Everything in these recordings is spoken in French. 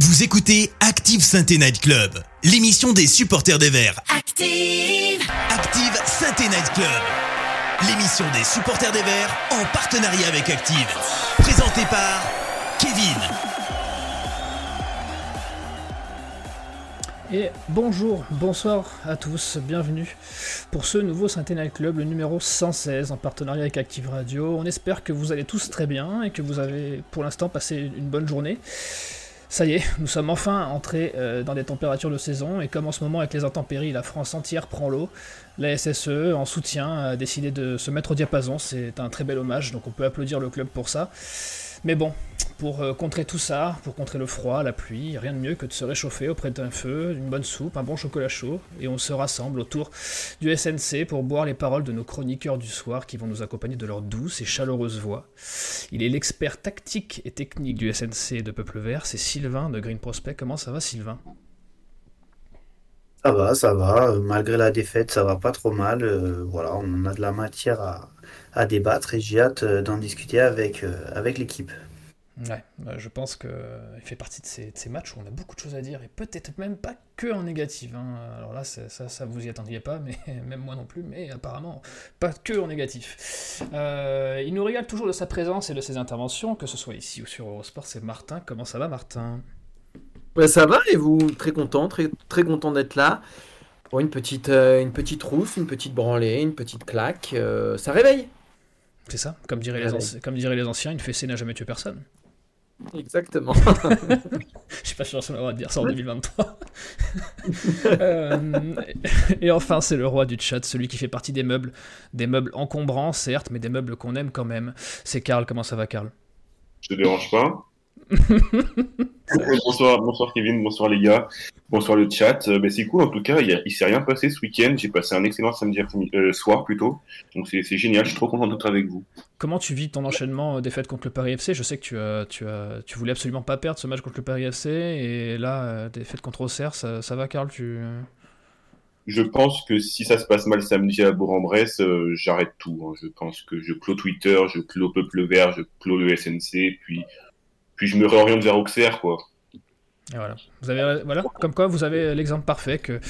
Vous écoutez Active Sainte Night Club, l'émission des supporters des Verts. Active Active Sainte Night Club, l'émission des supporters des Verts en partenariat avec Active. Présentée par Kevin. Et bonjour, bonsoir à tous, bienvenue pour ce nouveau Night Club, le numéro 116 en partenariat avec Active Radio. On espère que vous allez tous très bien et que vous avez pour l'instant passé une bonne journée. Ça y est, nous sommes enfin entrés euh, dans des températures de saison et comme en ce moment avec les intempéries, la France entière prend l'eau. La SSE, en soutien, a décidé de se mettre au diapason. C'est un très bel hommage, donc on peut applaudir le club pour ça. Mais bon, pour euh, contrer tout ça, pour contrer le froid, la pluie, rien de mieux que de se réchauffer auprès d'un feu, d'une bonne soupe, un bon chocolat chaud, et on se rassemble autour du SNC pour boire les paroles de nos chroniqueurs du soir qui vont nous accompagner de leur douce et chaleureuse voix. Il est l'expert tactique et technique du SNC de Peuple Vert, c'est Sylvain de Green Prospect. Comment ça va Sylvain? Ça va, ça va. Malgré la défaite, ça va pas trop mal. Euh, voilà, on a de la matière à, à débattre et j'ai hâte euh, d'en discuter avec, euh, avec l'équipe. Ouais, bah, je pense qu'il fait partie de ces, de ces matchs où on a beaucoup de choses à dire et peut-être même pas que en négatif. hein. Alors là, ça, ça vous y attendiez pas, mais même moi non plus, mais apparemment pas que en négatif. Euh, il nous régale toujours de sa présence et de ses interventions, que ce soit ici ou sur Eurosport. C'est Martin. Comment ça va, Martin? Ouais, ça va et vous? Très content, très, très content d'être là. Bon, une petite, euh, une petite rousse, une petite branlée, une petite claque, euh, ça réveille. C'est ça Comme diraient, les Réveil. anci- comme diraient les anciens, une fessée n'a jamais tué personne. Exactement. Je sais pas si on a le droit de dire ça en 2023. Euh, et enfin, c'est le roi du chat, celui qui fait partie des meubles. Des meubles encombrants, certes, mais des meubles qu'on aime quand même. C'est Karl, comment ça va, Karl? Je te dérange pas? Bonsoir, bonsoir Kevin, bonsoir les gars, bonsoir le chat. Euh, ben, c'est cool en tout cas, il, il s'est rien passé ce week-end, j'ai passé un excellent samedi après soir plutôt, donc c'est génial, je suis trop content d'être avec vous. Comment tu vis ton enchaînement euh, des fêtes contre le Paris FC Je sais que tu, as, tu, tu voulais absolument pas perdre ce match contre le Paris FC, et là, euh, des fêtes contre Auxerre, ça, ça va, Karl tu... Je pense que si ça se passe mal samedi à Bourg-en-Bresse, euh, j'arrête tout. hein. Je pense que je clôt Twitter, je clôt Peuple Vert, je clôt le SNC, puis, puis je me réoriente vers Auxerre quoi. Et voilà. Vous avez, voilà, comme quoi vous avez l'exemple parfait que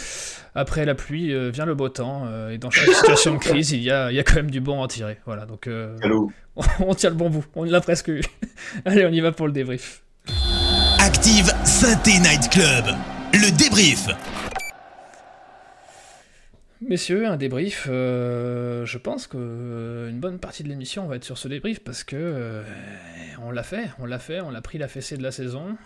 après la pluie euh, vient le beau temps euh, et dans chaque situation de crise il y a, il y a quand même du bon à en tirer. Voilà, donc euh, Allô on tient le bon bout, on l'a presque eu. Allez, on y va pour le débrief. Active Sainte Night Club, le débrief. Messieurs, un débrief. euh, je pense que euh, bonne partie de l'émission va être sur ce débrief parce que euh, on l'a fait, on l'a fait, on a pris la fessée de la saison.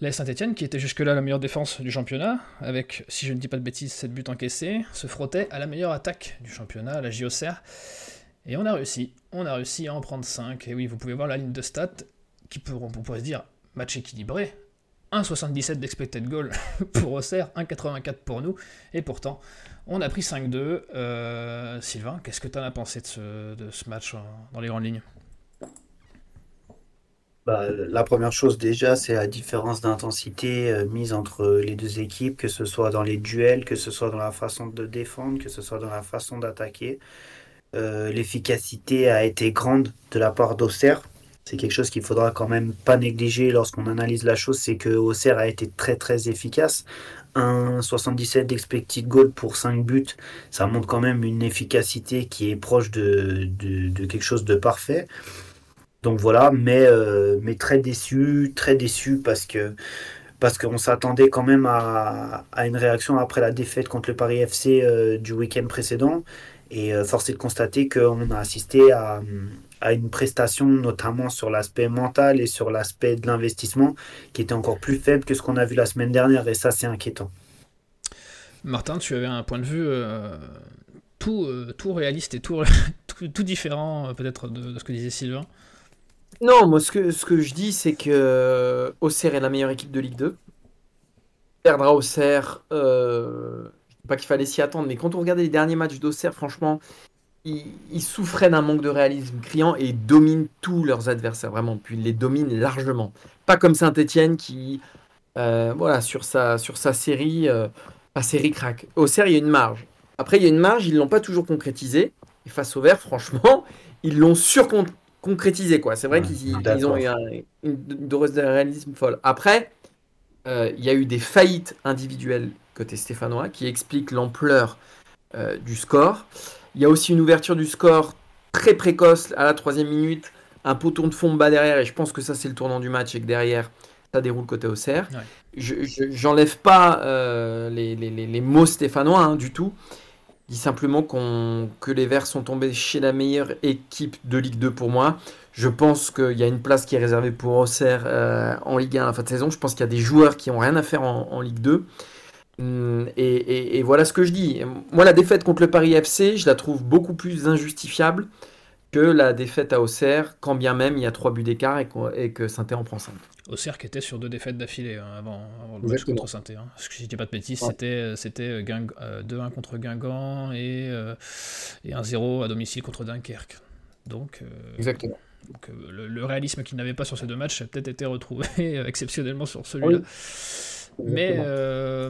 La Saint-Etienne, qui était jusque-là la meilleure défense du championnat, avec, si je ne dis pas de bêtises, 7 buts encaissés, se frottait à la meilleure attaque du championnat, la JOCR. Et on a réussi. On a réussi à en prendre 5. Et oui, vous pouvez voir la ligne de stats, qui peut, on pourrait se dire match équilibré. 1,77 d'expected goal pour Auxerre, 1,84 pour nous. Et pourtant, on a pris 5-2. Euh, Sylvain, qu'est-ce que tu en as pensé de ce, match dans les grandes lignes? Bah, la première chose déjà, c'est la différence d'intensité euh, mise entre les deux équipes, que ce soit dans les duels, que ce soit dans la façon de défendre, que ce soit dans la façon d'attaquer. Euh, l'efficacité a été grande de la part d'Auxerre. C'est quelque chose qu'il faudra quand même pas négliger lorsqu'on analyse la chose, c'est que Auxerre a été très très efficace. 1,77 d'expected goal pour 5 buts, ça montre quand même une efficacité qui est proche de, quelque chose de parfait. Donc voilà, mais, euh, mais très déçu, très déçu parce que parce qu'on s'attendait quand même à, à une réaction après la défaite contre le Paris FC euh, du week-end précédent. Et euh, force est de constater qu'on a assisté à, à une prestation, notamment sur l'aspect mental et sur l'aspect de l'investissement, qui était encore plus faible que ce qu'on a vu la semaine dernière. Et ça, c'est inquiétant. Martin, tu avais un point de vue euh, tout, euh, tout réaliste et tout, tout, tout différent euh, peut-être de, de ce que disait Sylvain? Non, moi ce que, ce que je dis, c'est que Auxerre est la meilleure équipe de Ligue 2. Perdra Auxerre, euh, je dis pas qu'il fallait s'y attendre, mais quand on regardait les derniers matchs d'Auxerre, franchement, ils, ils souffraient d'un manque de réalisme criant et ils dominent tous leurs adversaires, vraiment, puis ils les dominent largement. Pas comme Saint-Etienne qui, euh, voilà, sur sa, sur sa série, euh, pas série crack. Auxerre, il y a une marge. Après, il y a une marge, ils l'ont pas toujours concrétisé. Et face au Vert, franchement, ils l'ont surconcrétisé concrétisé, quoi. C'est vrai Ouais, qu'ils ont eu un- une, dose de réalisme folle. Après, euh, il y a eu des faillites individuelles côté stéphanois qui expliquent l'ampleur euh, du score. Il y a aussi une ouverture du score très précoce à la troisième minute, un poteau de fond bas derrière, et je pense que ça c'est le tournant du match et que derrière ça déroule côté Auxerre. Ouais. Je je- j'enlève pas euh, les, les- les- les mots stéphanois hein, du tout. Je dis simplement que les Verts sont tombés chez la meilleure équipe de Ligue 2 pour moi. Je pense qu'il y a une place qui est réservée pour Auxerre euh, en Ligue 1 à la fin de saison. Je pense qu'il y a des joueurs qui ont rien à faire en, en Ligue 2. Hum, Et, et- et voilà ce que je dis. Moi, la défaite contre le Paris FC, je la trouve beaucoup plus injustifiable que la défaite à Auxerre, quand bien même il y a trois buts d'écart et, que Saint-Étienne en prend 5. Auxerre qui était sur deux défaites d'affilée hein, avant, avant le match Exactement. contre Saint-Étienne. Hein. Parce que si je dis pas de bêtises, Ouais. c'était, c'était Guing- euh, 2-1 contre Guingamp et, euh, et 1-0 à domicile contre Dunkerque. Donc, euh, Exactement. donc, euh, le, le réalisme qu'il n'avait pas sur ces deux matchs a peut-être été retrouvé euh, exceptionnellement sur celui-là. Mais euh,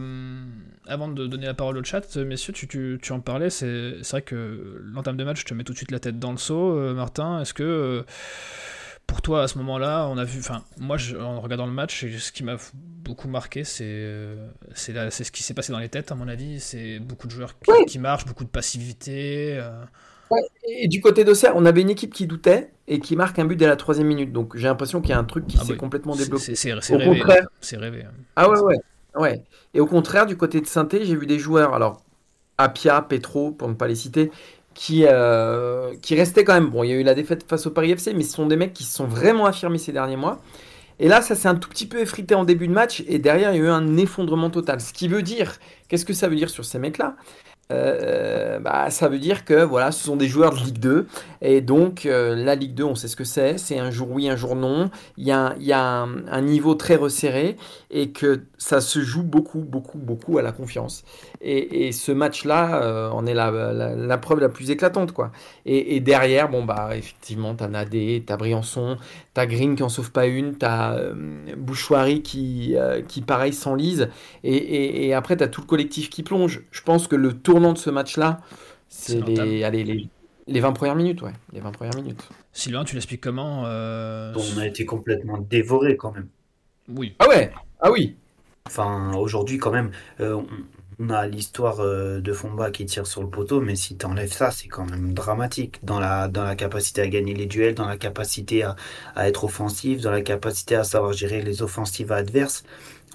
avant de donner la parole au chat, messieurs, tu, tu, tu en parlais, c'est vrai que l'entame de match te met tout de suite la tête dans le seau. Euh, Martin, est-ce que euh, pour toi à ce moment-là, on a vu, enfin moi je- en regardant le match, et ce qui m'a beaucoup marqué, c'est euh, ce qui s'est passé dans les têtes à mon avis. C'est beaucoup de joueurs qui marchent, beaucoup de passivité. Et du côté d'Auxerre, on avait une équipe qui doutait et qui marque un but dès la troisième minute. Donc j'ai l'impression qu'il y a un truc qui Ah s'est oui. complètement débloqué. c'est rêvé. contraire. C'est rêvé. hein. Ah ouais, ouais, ouais. Et au contraire, du côté de saint j'ai vu des joueurs, alors Apia, Petro, pour ne pas les citer, qui, euh, qui restaient quand même. Bon, il y a eu la défaite face au Paris FC, mais ce sont des mecs qui se sont vraiment affirmés ces derniers mois. Et là, ça s'est un tout petit peu effrité en début de match, et derrière, il y a eu un effondrement total. Ce qui veut dire, qu'est-ce que ça veut dire sur ces mecs-là? Euh, bah, ça veut dire que voilà, ce sont des joueurs de Ligue 2 et donc euh, la Ligue 2, on sait ce que c'est, c'est un jour oui, un jour non. Il y a, un- niveau très resserré et que ça se joue beaucoup, beaucoup, beaucoup à la confiance. Et, et ce match-là euh, en est la, la, la preuve la plus éclatante, quoi. Et, et derrière, bon bah effectivement, t'as Nadé, t'as Briançon, t'as Green qui en sauve pas une, t'as euh, Bouchoirie qui, euh, qui pareil s'enlise. Et, et, et après, t'as tout le collectif qui plonge. Je pense que le tournant de ce match-là, C'est les, allez, les, les 20 premières minutes, ouais. Les 20 premières minutes. Sylvain, tu l'expliques comment euh, On a été complètement dévoré quand même. Oui. Ah ouais, ah oui. Enfin, aujourd'hui, quand même, euh, on, a l'histoire euh, de Fomba qui tire sur le poteau, mais si tu ça, c'est quand même dramatique dans la, dans la capacité à gagner les duels, dans la capacité à, à être offensif, dans la capacité à savoir gérer les offensives adverses.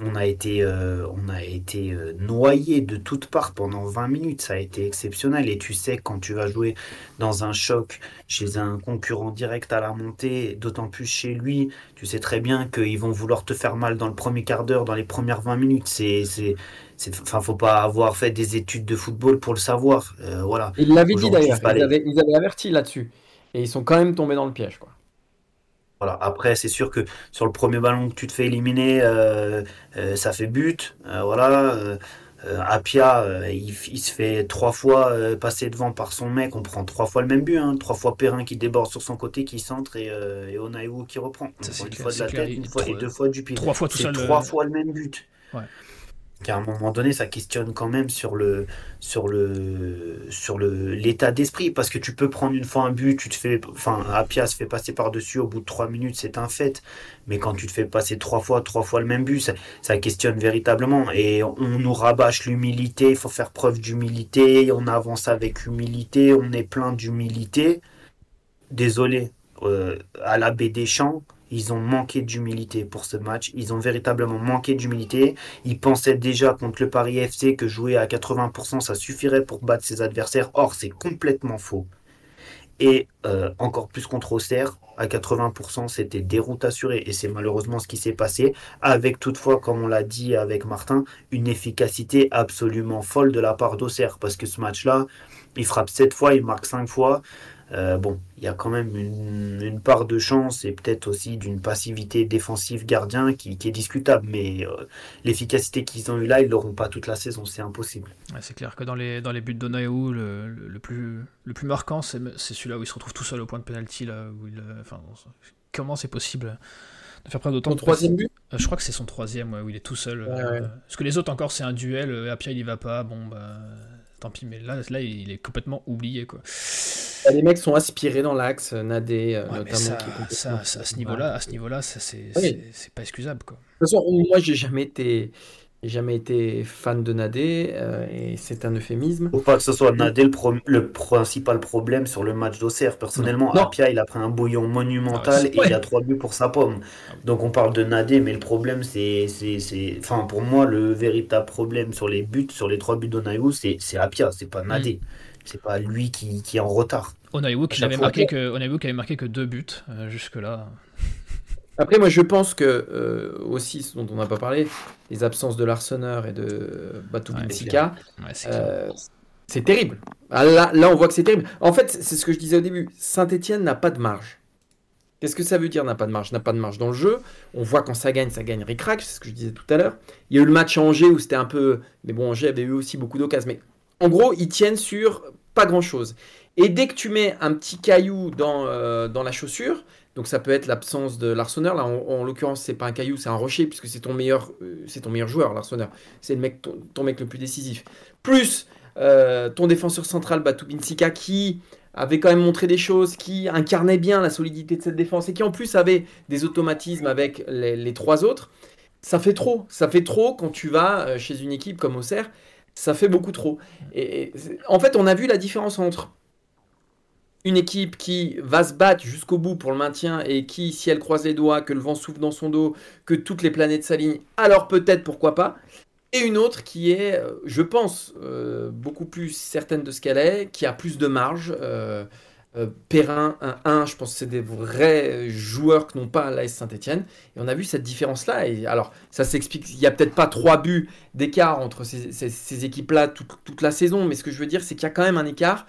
On a été, euh, on a été euh, noyé de toutes parts pendant 20 minutes. Ça a été exceptionnel. Et tu sais, quand tu vas jouer dans un choc chez un concurrent direct à la montée, d'autant plus chez lui, tu sais très bien qu'ils vont vouloir te faire mal dans le premier quart d'heure, dans les premières 20 minutes. C'est, c'est, enfin, faut pas avoir fait des études de football pour le savoir. Euh, voilà. Ils l'avaient dit d'ailleurs, ils avaient, ils avaient averti là-dessus. Et ils sont quand même tombés dans le piège, quoi. Voilà. Après, c'est sûr que sur le premier ballon que tu te fais éliminer, euh, euh, ça fait but. Euh, voilà. Apia, il, il se fait trois fois passer devant par son mec. On prend trois fois le même but. Hein. Trois fois Perrin qui déborde sur son côté, qui centre et, et qui reprend. Ça, une clair, fois de la clair. tête, une fois et deux fois du pied. Trois fois tout seul. trois fois le même but. Ouais. Qu'à un moment donné, ça questionne quand même sur le sur le sur le l'état d'esprit parce que tu peux prendre une fois un but, tu te fais enfin Apia se fait passer par dessus au bout de trois minutes, c'est un fait. Mais quand tu te fais passer trois fois trois fois le même but, ça, questionne véritablement et on nous rabâche l'humilité. Il faut faire preuve d'humilité. On avance avec humilité. On est plein d'humilité. Désolé euh, à la baie des champs. Ils ont manqué d'humilité pour ce match. Ils ont véritablement manqué d'humilité. Ils pensaient déjà contre le Paris FC que jouer à 80% ça suffirait pour battre ses adversaires. Or, c'est complètement faux. Et euh, encore plus contre Auxerre, à 80%, c'était déroute assurée. Et c'est malheureusement ce qui s'est passé, avec toutefois, comme on l'a dit avec Martin, une efficacité absolument folle de la part d'Auxerre. Parce que ce match-là, il frappe 7 fois, il marque 5 fois. Euh, bon, il y a quand même une, part de chance et peut-être aussi d'une passivité défensive gardien qui, est discutable. Mais euh, l'efficacité qu'ils ont eu là, ils l'auront pas toute la saison, c'est impossible. C'est clair que dans les, dans les buts d'Onaewu, le, le, plus, le plus marquant, c'est celui-là où il se retrouve tout seul au point de pénalty. Là, où il, euh, comment c'est possible de faire preuve d'autant de troisième but? Euh, Je crois que c'est son troisième, ouais, où il est tout seul. Ouais, euh, ouais. Parce que les autres encore, c'est un duel. euh, Apia il y va pas. Bon bah tant pis. Mais là, là, il est complètement oublié quoi. Bah, Les mecs sont aspirés dans l'axe, Nadé euh, Ouais, notamment. ça, qui ça, ça, à ce niveau-là, à ce niveau-là, ça, c'est Oui. pas excusable quoi. De toute façon, moi, j'ai jamais été, jamais été fan de Nadé, euh, et c'est un euphémisme. Faut pas que ce soit Nadé le, pro- le principal problème sur le match d'Auxerre. Personnellement, Non. Apia, il a pris un bouillon monumental Ah et il a trois buts pour sa pomme. Donc on parle de Nadé, mais le problème, c'est, enfin pour moi, le véritable problème sur les buts, sur les trois buts d'Onaïou, c'est, Apia, c'est pas Nadé. C'est pas lui qui, qui est en retard. Onaiwu qui fois. marqué que qui avait marqué que deux buts euh, jusque là. Après, moi, je pense que euh, aussi, ce dont on n'a pas parlé, les absences de Larsonneur et de Batou Ouais, Binsika, Ouais, c'est euh, terrible. Ah, là, là, on voit que c'est terrible. En fait, c'est ce que je disais au début. Saint-Etienne n'a pas de marge. Qu'est-ce que ça veut dire n'a pas de marge? N'a pas de marge dans le jeu. On voit quand ça gagne, ça gagne ric-rac, c'est ce que je disais tout à l'heure. Il y a eu le match à Angers où c'était un peu. Mais bon, Angers avait eu aussi beaucoup d'occasions. Mais en gros, ils tiennent sur pas grand-chose. Et dès que tu mets un petit caillou dans, euh, dans la chaussure, donc ça peut être l'absence de l'arseneur. Là, en, en l'occurrence, c'est pas un caillou, c'est un rocher, puisque c'est ton meilleur, euh, c'est ton meilleur joueur, l'arseneur. C'est le mec, ton, mec le plus décisif. Plus euh, ton défenseur central, Batou Binsika, qui avait quand même montré des choses, qui incarnait bien la solidité de cette défense et qui en plus avait des automatismes avec les, trois autres. Ça fait trop. Ça fait trop quand tu vas euh, chez une équipe comme Auxerre. Ça fait beaucoup trop. Et, en fait, on a vu la différence entre une équipe qui va se battre jusqu'au bout pour le maintien et qui, si elle croise les doigts, que le vent souffle dans son dos, que toutes les planètes s'alignent, alors peut-être pourquoi pas. Et une autre qui est, euh, je pense, euh, beaucoup plus certaine de ce qu'elle est, qui a plus de marge. Euh, Perrin, 1-1, je pense que c'est des vrais joueurs que n'ont pas l'AS Saint-Etienne. Et on a vu cette différence-là. Et alors, ça s'explique, il n'y a peut-être pas trois buts d'écart entre ces, équipes-là toute la saison, mais ce que je veux dire, c'est qu'il y a quand même un écart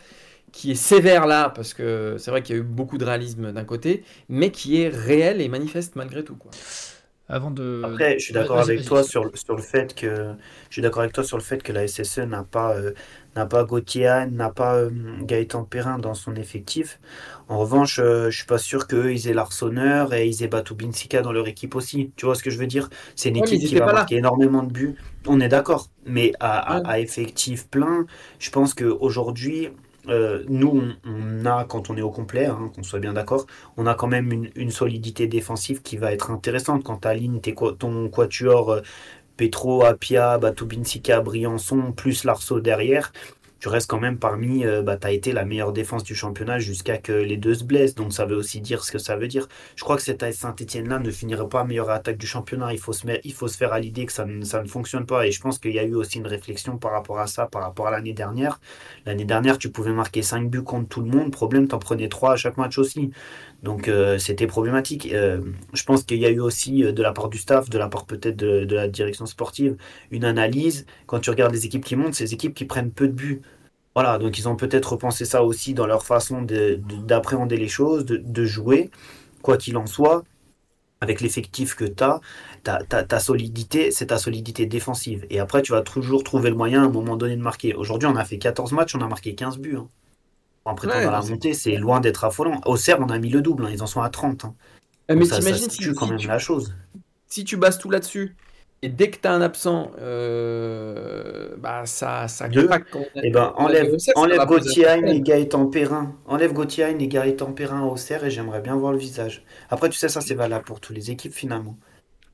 qui est sévère là, parce que c'est vrai qu'il y a eu beaucoup de réalisme d'un côté, mais qui est réel et manifeste malgré tout. Quoi. Avant de. Après, je suis d'accord avec toi sur, le- sur le fait que je suis d'accord avec toi sur le fait que la SSE n'a pas euh, n'a pas Gauthier Hahn, n'a pas euh, Gaëtan Perrin dans son effectif. En revanche, euh, je suis pas sûr qu'eux ils aient l'Arseneur et ils aient Batou Binsika dans leur équipe aussi. Tu vois ce que je veux dire? C'est une Ouais, équipe qui va là. marquer énormément de buts. On est d'accord. Mais à, à effectif plein, je pense qu'aujourd'hui, euh, nous, on, a, quand on est au complet, hein, qu'on soit bien d'accord, on a quand même une, solidité défensive qui va être intéressante quand tu alignes ton quatuor euh, Petro, Apia, Batubinsika, Briançon, plus Larceau derrière. Tu restes quand même parmi, euh, bah, tu été la meilleure défense du championnat jusqu'à que les deux se blessent. Donc ça veut aussi dire ce que ça veut dire. Je crois que cette Saint-Etienne-là ne finirait pas meilleure attaque du championnat. Il faut se, il faut se faire à l'idée que ça ne, ça ne fonctionne pas. Et je pense qu'il y a eu aussi une réflexion par rapport à ça, par rapport à l'année dernière. L'année dernière, tu pouvais marquer 5 buts contre tout le monde. Problème, t'en prenais 3 à chaque match aussi. Donc euh, c'était problématique. Euh, je pense qu'il y a eu aussi euh, de la part du staff, de la part peut-être de, la direction sportive, une analyse. Quand tu regardes les équipes qui montent, c'est les équipes qui prennent peu de buts. Voilà, donc ils ont peut-être repensé ça aussi dans leur façon de- de- d'appréhender les choses, de, jouer, quoi qu'il en soit. Avec l'effectif que tu as, ta solidité, c'est ta solidité défensive. Et après, tu vas toujours trouver le moyen à un moment donné de marquer. Aujourd'hui, on a fait 14 matchs, on a marqué 15 buts. hein. En prétendant Ouais, la c'est- montée, c'est loin d'être affolant. Au CERF, on a mis le double, hein, ils en sont à 30. hein. Euh, Donc mais ça, ça t'imagines si, quand si même tu, la chose. si tu bases tout là-dessus, et dès que tu as un absent, euh, bah ça, ça Deux. craque. quand on a- Eh ben, on a enlève, ça, enlève Gauthier et Gaëtan Perrin. Enlève Gauthier et Gaëtan Perrin au CERF et j'aimerais bien voir le visage. Après, tu sais, ça, c'est valable pour toutes les équipes finalement.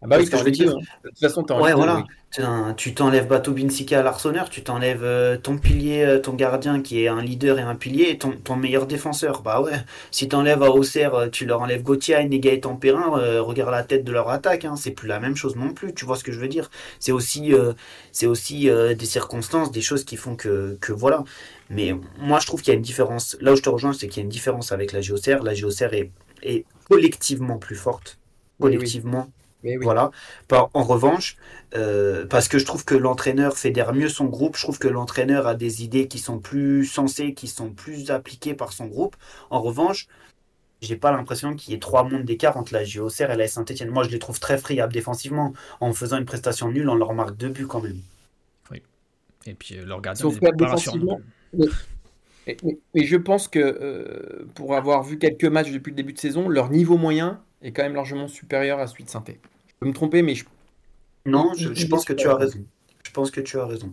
Ah bah oui, Parce que je veux dire- 2. De toute façon, Ouais, Ligue 2, voilà. oui. Tu t'enlèves Bateau Binsika à l'Arseneur, tu t'enlèves euh, ton pilier, euh, ton gardien qui est un leader et un pilier, et ton, ton meilleur défenseur. Bah ouais, si t'enlèves à Auxerre, euh, tu leur enlèves Gauthier Hain et euh, regarde la tête de leur attaque, hein, c'est plus la même chose non plus, tu vois ce que je veux dire. C'est aussi, c'est aussi des circonstances, des choses qui font que, que voilà. Mais moi je trouve qu'il y a une différence. Là où je te rejoins, c'est qu'il y a une différence avec la JOCR. La JOCR est, est collectivement plus forte. Oui, oui. Oui. Voilà. Par- en revanche, euh, parce que je trouve que l'entraîneur fédère mieux son groupe, je trouve que l'entraîneur a des idées qui sont plus sensées, qui sont plus appliquées par son groupe. En revanche, j'ai pas l'impression qu'il y ait trois mondes d'écart entre la JOCR et la Saint-Etienne. Moi, je les trouve très friables défensivement. En faisant une prestation nulle, on leur marque deux buts quand même. Et puis euh, leur gardien Sauf n'est que pas rassurant Mais je pense que euh, pour avoir vu quelques matchs depuis le début de saison, leur niveau moyen est quand même largement supérieur à celui de Sainté. Je peux me tromper, mais je... Non, je pense que tu as raison. Je pense que tu as raison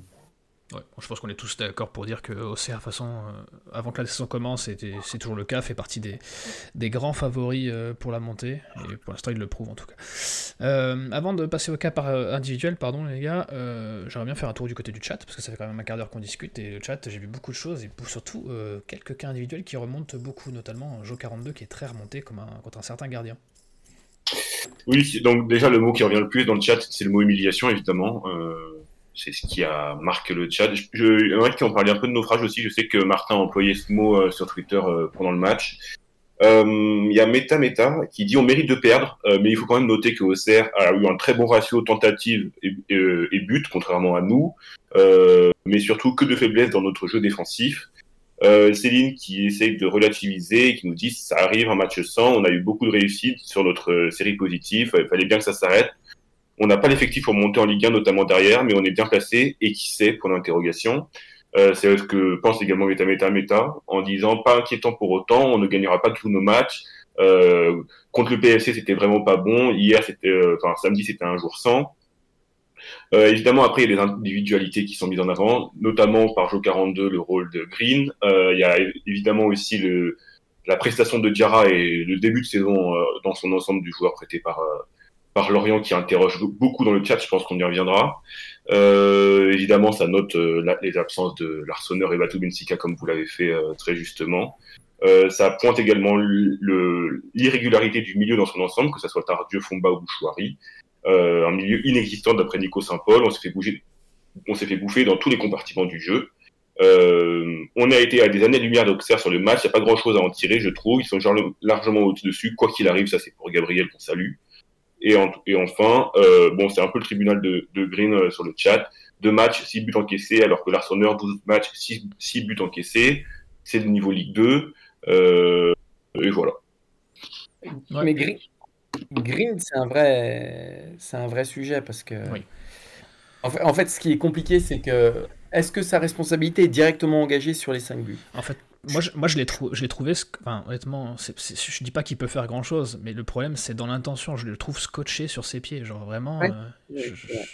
je pense qu'on est tous d'accord pour dire que façon, euh, avant que la saison commence, c'est toujours le cas, fait partie des, des grands favoris euh, pour la montée, et pour l'instant il le prouve en tout cas. Euh, avant de passer au cas par, individuel, pardon les gars, j'aimerais bien faire un tour du côté du chat, parce que ça fait quand même un quart d'heure qu'on discute, et le chat, j'ai vu beaucoup de choses, et surtout quelques cas individuels qui remontent beaucoup, notamment Jo42 qui est très remonté comme contre un certain gardien. Oui, donc déjà le mot qui revient le plus dans le chat, c'est le mot humiliation, évidemment. C'est ce qui a marqué le chat. Je, je, il qui en parlait un peu de naufrage aussi. Je sais que Martin a employé ce mot euh, sur Twitter euh, pendant le match. Euh, il y a Meta Meta qui dit on mérite de perdre, mais il faut quand même noter que Auxerre a eu un très bon ratio tentative et, but, contrairement à nous, mais surtout que de faiblesses dans notre jeu défensif. Céline qui essaye de relativiser et qui nous dit ça arrive un match sans, on a eu beaucoup de réussite sur notre série positive, il fallait bien que ça s'arrête. On n'a pas l'effectif pour monter en Ligue 1, notamment derrière, mais on est bien placé. Et qui sait, pour l'interrogation. Euh, c'est ce que pense également Meta Meta Meta, en disant pas inquiétant pour autant, on ne gagnera pas tous nos matchs. Euh, contre le PFC, c'était vraiment pas bon. Hier, c'était, euh, enfin samedi, c'était un jour sans. Euh, évidemment, après, il y a des individualités qui sont mises en avant, notamment par Jo 42, le rôle de Green. Euh, il y a évidemment aussi la prestation de Diarra et le début de saison dans son ensemble du joueur prêté par par Lorient qui interroge beaucoup dans le chat, je pense qu'on y reviendra. Euh, évidemment, ça note euh, les absences de Larsonneur et Batou Bensika, comme vous l'avez fait euh, très justement. Euh, ça pointe également l'irrégularité du milieu dans son ensemble, que ce soit Tardieu, Fomba ou Bouchouari. un milieu inexistant d'après Nico Saint-Paul. On s'est fait bouger, on s'est fait bouffer dans tous les compartiments du jeu. on a été à des années-lumière d'Auxerre sur le match. Il n'y a pas grand-chose à en tirer, je trouve. Ils sont largement au-dessus. Quoi qu'il arrive, ça c'est pour Gabriel qu'on salue. Et, et enfin, euh, bon, c'est un peu le tribunal de, de Green euh, sur le chat. Deux matchs, six buts encaissés, alors que l'Arseneur, 12 matchs, six, six buts encaissés. C'est le niveau Ligue 2. Euh, et voilà. Mais Green, Green c'est un vrai, c'est un vrai sujet parce que. Oui. En, fait, en fait, ce qui est compliqué, c'est que est-ce que sa responsabilité est directement engagée sur les 5 buts? En fait, moi, je, moi, je l'ai trouvé, enfin, honnêtement, c'est, je dis pas qu'il peut faire grand chose, mais le problème, c'est dans l'intention. Je le trouve scotché sur ses pieds, genre vraiment. Euh,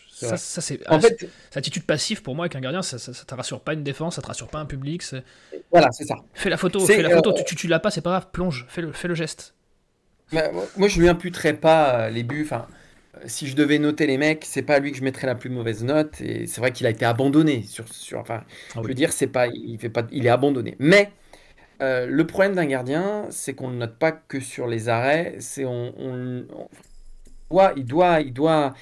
ça, c'est. En fait, cette attitude passive pour moi avec un gardien, ça, ça, te rassure pas une défense, ça te rassure pas un public. Voilà, c'est ça. Fais la photo, fais la photo. Euh, tu, tu, l'as pas, c'est pas grave, plonge, fais le, fais le geste. moi, je lui imputerais pas euh, les buts. Enfin, si je devais noter les mecs, c'est pas à lui que je mettrais la plus mauvaise note. Et c'est vrai qu'il a été abandonné. Sur, sur, enfin, ah je veux dire, c'est pas, il fait pas, il est abandonné. Mais euh, le problème d'un gardien, c'est qu'on ne note pas que sur les arrêts. Il doit,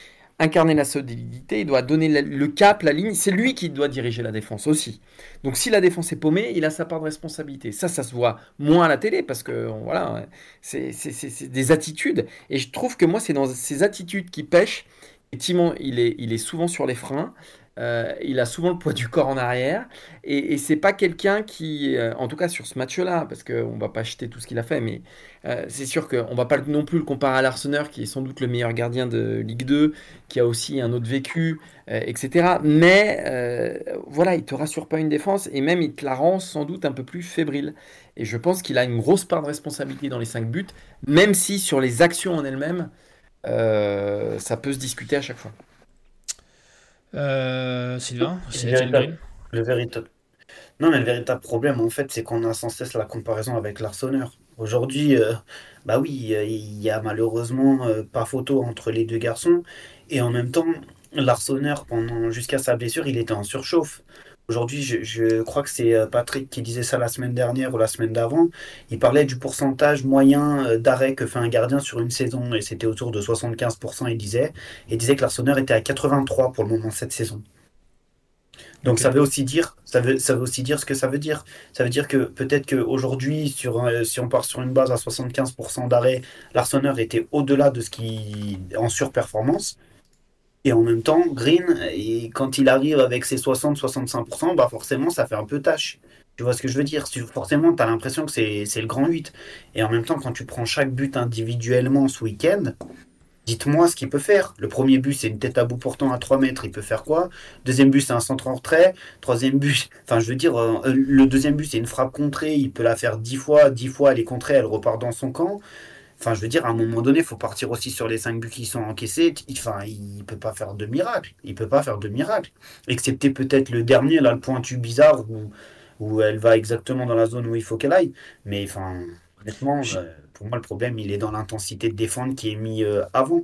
incarner la solidité, il doit donner le cap, la ligne. C'est lui qui doit diriger la défense aussi. Donc si la défense est paumée, il a sa part de responsabilité. Ça, ça se voit moins à la télé parce que voilà, c'est des attitudes. Et je trouve que moi, c'est dans ces attitudes qui pêchent. Est, il est souvent sur les freins. Euh, il a souvent le poids du corps en arrière. Et, c'est pas quelqu'un qui, euh, en tout cas sur ce match-là, parce qu'on va pas acheter tout ce qu'il a fait, mais euh, c'est sûr qu'on va pas non plus le comparer à l'Arseneur, qui est sans doute le meilleur gardien de Ligue 2, qui a aussi un autre vécu, etc. Mais voilà, il te rassure pas une défense, et même il te la rend sans doute un peu plus fébrile. Et je pense qu'il a une grosse part de responsabilité dans les 5 buts, même si sur les actions en elles-mêmes, ça peut se discuter à chaque fois. Euh, Sylvain, c'est le véritable. Non, mais le véritable problème, en fait, c'est qu'on a sans cesse la comparaison avec l'Arseneur. Aujourd'hui, euh, bah oui, il y a malheureusement euh, pas photo entre les deux garçons. Et en même temps, l'Arseneur, pendant jusqu'à sa blessure, il était en surchauffe. Aujourd'hui, je, crois que c'est euh, Patrick qui disait ça la semaine dernière ou la semaine d'avant. Il parlait du pourcentage moyen euh, d'arrêt que fait un gardien sur une saison et c'était autour de 75%, il disait. Et il disait que l'Arseneur était à 83 pour le moment cette saison. Donc ça veut aussi dire, ça veut, ça veut aussi dire ce que ça veut dire. Ça veut dire que peut-être qu'aujourd'hui, sur, si on part sur une base à 75% d'arrêt, l'Arseneur était au-delà de ce qui en surperformance. Et en même temps, Green, quand il arrive avec ses 60-65%, bah forcément, ça fait un peu tâche. Tu vois ce que je veux dire? Forcément, tu as l'impression que c'est le grand 8. Et en même temps, quand tu prends chaque but individuellement ce week-end, Dites-moi ce qu'il peut faire. Le premier but, c'est une tête à bout portant à 3 mètres. Il peut faire quoi? Deuxième but, c'est un centre en retrait. Troisième but, enfin, je veux dire, euh, le deuxième but, c'est une frappe contrée. Il peut la faire 10 fois. 10 fois, elle est contrée, elle repart dans son camp. Enfin, je veux dire, à un moment donné, il faut partir aussi sur les 5 buts qui sont encaissés. Enfin, il peut pas faire de miracle. Il peut pas faire de miracle. Excepté peut-être le dernier, là, le pointu bizarre, où, où elle va exactement dans la zone où il faut qu'elle aille. Mais enfin, honnêtement, euh, pour moi, le problème, il est dans l'intensité de défendre qui est mis euh, avant.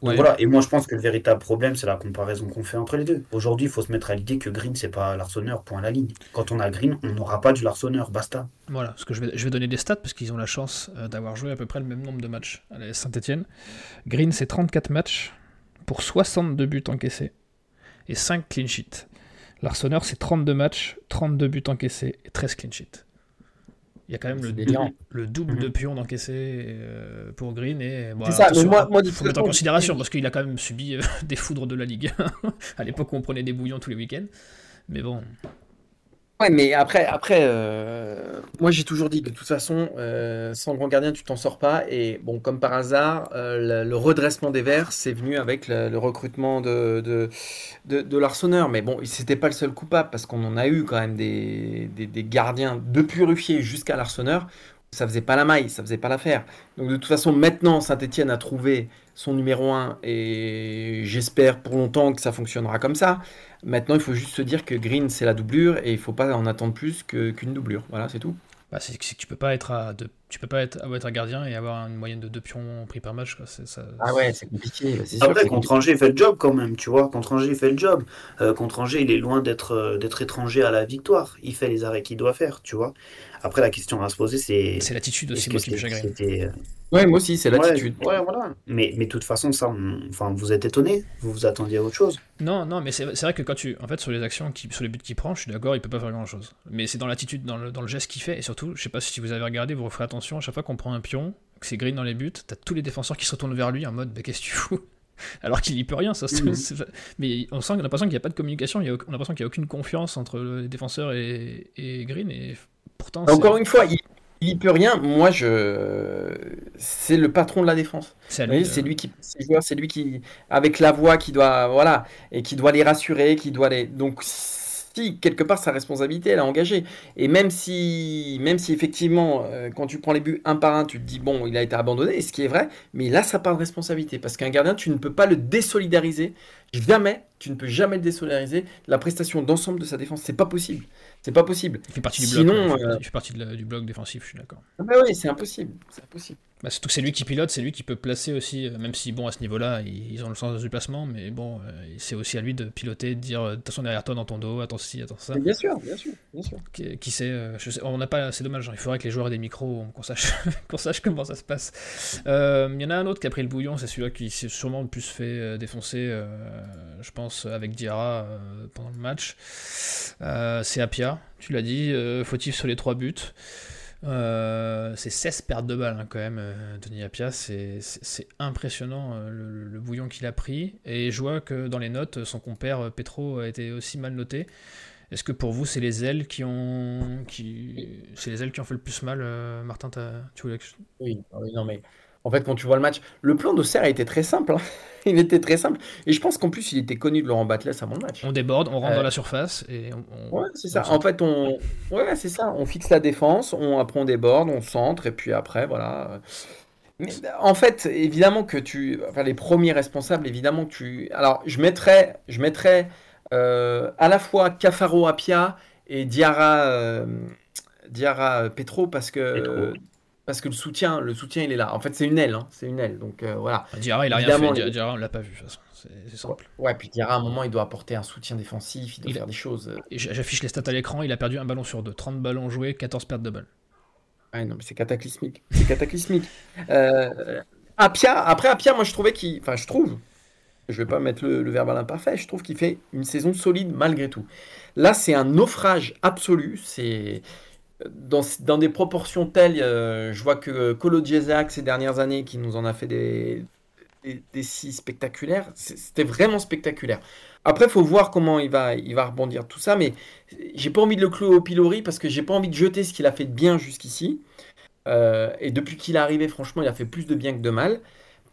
voilà. Et moi, je pense que le véritable problème, c'est la comparaison qu'on fait entre les deux. Aujourd'hui, il faut se mettre à l'idée que Green, c'est pas l'arçonneur, point à la ligne. Quand on a Green, on n'aura pas du l'arçonneur, basta. Voilà, parce que je vais, je vais donner des stats, parce qu'ils ont la chance euh, d'avoir joué à peu près le même nombre de matchs à Saint-Etienne. Green, c'est 34 matchs pour 62 buts encaissés et 5 clean sheets. L'arçonneur, c'est 32 matchs, 32 buts encaissés et 13 clean sheets. Il y a quand même le, le, double de mhm. pions d'encaisser euh, pour Green. Et c'est ça, mais moi, il faut mettre en considération parce qu'il a quand même subi euh, des foudres de la Ligue à l'époque où on prenait des bouillons tous les week-ends. Mais bon, Ouais, mais après, après euh, moi j'ai toujours dit de toute façon, euh, sans grand gardien, tu t'en sors pas. Et bon, comme par hasard, euh, le, redressement des Verts, c'est venu avec le, recrutement de, de, de. Mais bon, c'était pas le seul coupable parce qu'on en a eu quand même des, des, gardiens depuis Ruffier jusqu'à l'arseneur. Ça faisait pas la maille, ça faisait pas l'affaire. Donc de toute façon, maintenant, Saint-Etienne a trouvé son numéro 1 et j'espère pour longtemps que ça fonctionnera comme ça. Maintenant, il faut juste se dire que Green, c'est la doublure et il faut pas en attendre plus qu'une doublure. Voilà, c'est tout. Bah, c'est que tu peux pas être à tu peux pas être, être un gardien et avoir une moyenne de deux pions pris par match. Quoi. Ça, ah ouais, c'est compliqué. Après, contre Angers, il fait le job quand même, tu vois. Contre Angers, il fait le job. Euh, contre Angers, il est loin d'être euh, d'être étranger à la victoire. Il fait les arrêts qu'il doit faire, tu vois. Après, la question à se poser, c'est. C'est l'attitude aussi, moi, qui me chagrine. Ouais, moi aussi, c'est l'attitude. Ouais, voilà. Mais, mais de toute façon, ça, enfin, vous êtes étonné Vous vous attendiez à autre chose Non, non, mais c'est vrai que quand tu. En fait, sur les actions, qui, sur les buts qu'il prend, je suis d'accord, il peut pas faire grand chose. Mais c'est dans l'attitude, dans le, dans le geste qu'il fait. Et surtout, je sais pas si vous avez regardé, vous referez attention, à chaque fois qu'on prend un pion, que c'est green dans les buts, t'as tous les défenseurs qui se retournent vers lui en mode, mais qu'est-ce que tu fous alors qu'il y peut rien, ça. Mhm. Mais on sent, on a l'impression qu'il n'y a pas de communication, on a l'impression qu'il n'y a aucune confiance entre les défenseurs et, et Green, et pourtant. Encore une fois, il, il peut rien. Moi, je, c'est le patron de la défense. C'est lui, lui, qui, c'est lui qui, avec la voix, qui doit, voilà, et qui doit les rassurer, qui doit les. Donc, si quelque part sa responsabilité, elle est engagée. Et même si, même si effectivement, euh, quand tu prends les buts un par un, tu te dis bon, il a été abandonné, ce qui est vrai, mais là, ça part de responsabilité, parce qu'un gardien, tu ne peux pas le désolidariser. Jamais, tu ne peux jamais le désolidariser. La prestation d'ensemble de sa défense, c'est pas possible. C'est pas possible. Il fait partie du bloc. Sinon, euh, il fait partie du bloc défensif, je suis d'accord. Ah bah oui, c'est impossible. C'est impossible. Bah, surtout que c'est lui qui pilote, c'est lui qui peut placer aussi, euh, même si bon à ce niveau-là, ils ont le sens du placement, mais bon, euh, c'est aussi à lui de piloter, de dire toute façon derrière toi dans ton dos, attends ci, attends ça. bien sûr, bien sûr, bien sûr. Qui, sait, on n'a pas, c'est dommage, hein, il faudrait que les joueurs aient des micros, qu'on sache, qu'on sache comment ça se passe. Il y en a un autre qui a pris le bouillon, c'est celui-là qui s'est sûrement le plus fait défoncer, je pense, avec Diarra pendant le match. c'est Apia tu l'as dit, euh, fautif sur les trois buts. Euh, c'est 16 pertes de balles hein, quand même, euh, Denis Apia, c'est impressionnant le, bouillon qu'il a pris. Et je vois que dans les notes, son compère Petro a été aussi mal noté. Est-ce que pour vous, c'est les ailes qui ont, les ailes qui ont fait le plus mal, Martin tu voulais oui, oui, non mais en fait, quand tu vois le match, le plan d'Auxerre a été très simple. Hein. il était très simple. Et je pense qu'en plus, il était connu de Laurent Batles avant le match. On déborde, on rentre dans la surface et on. Ouais, c'est ça. en fait, on. Ouais, c'est ça. On fixe la défense, on après on déborde, on centre et puis après, voilà. Mais en fait, évidemment que tu. Enfin, les premiers responsables, évidemment que tu. Alors, je mettrais, je mettrais euh, à la fois Cafaro Apia et Diarra, euh, Diarra Petro parce que parce que le soutien, le soutien, il est là. En fait, c'est une aile, hein. c'est une aile. Donc euh, voilà. Diarra, il a rien fait. Diarra, on l'a pas vu de toute façon. C'est simple. Ouais, puis Diarra, à un moment, il doit apporter un soutien défensif, il doit faire des choses. Euh. J'affiche les stats à l'écran. Il a perdu un ballon sur deux. 30 ballons joués, 14 pertes de balles. Ah non, mais c'est cataclysmique. C'est cataclysmique. euh, Apia, après Apia, moi je trouvais qu'il. Enfin, je trouve. Je vais pas mettre le, le verbe à l'imparfait. Je trouve qu'il fait une saison solide malgré tout. Là, c'est un naufrage absolu. C'est dans, des proportions telles, euh, je vois que Colo Diezac ces dernières années, qui nous en a fait des, des, six spectaculaires, c'était vraiment spectaculaire. Après, faut voir comment il va, il va rebondir tout ça, mais j'ai pas envie de le clouer au pilori parce que j'ai pas envie de jeter ce qu'il a fait de bien jusqu'ici. Euh, et depuis qu'il est arrivé, franchement, il a fait plus de bien que de mal.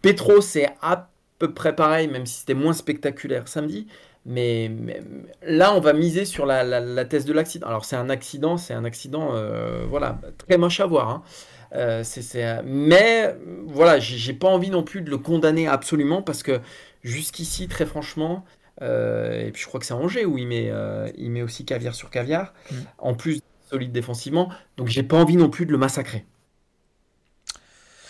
Petro, c'est à peu près pareil, même si c'était moins spectaculaire samedi. Mais, là, on va miser sur la, thèse de l'accident. Alors, c'est un accident, c'est un accident, euh, voilà, très moche à voir. Hein. Euh, mais voilà, j'ai pas envie non plus de le condamner absolument parce que jusqu'ici, très franchement, euh, et puis je crois que c'est Angers où il met, il met aussi caviar sur caviar, mm. en plus solide défensivement. Donc, j'ai pas envie non plus de le massacrer.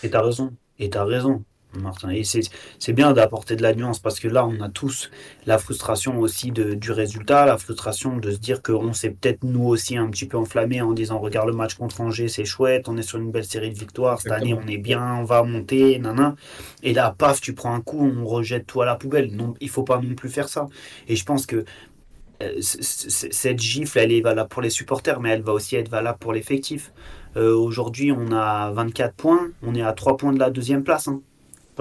Et t'as raison. Et t'as raison. Martin. Et c'est bien d'apporter de la nuance parce que là, on a tous la frustration aussi de, du résultat, la frustration de se dire qu'on s'est peut-être nous aussi un petit peu enflammé en disant regarde le match contre Angers, c'est chouette, on est sur une belle série de victoires, cette année on est bien, on va monter, nana. Et là, paf, tu prends un coup, on rejette tout à la poubelle. Non, il faut pas non plus faire ça. Et je pense que euh, cette gifle, elle est valable pour les supporters, mais elle va aussi être valable pour l'effectif. Euh, aujourd'hui, on a 24 points, on est à 3 points de la deuxième place. Hein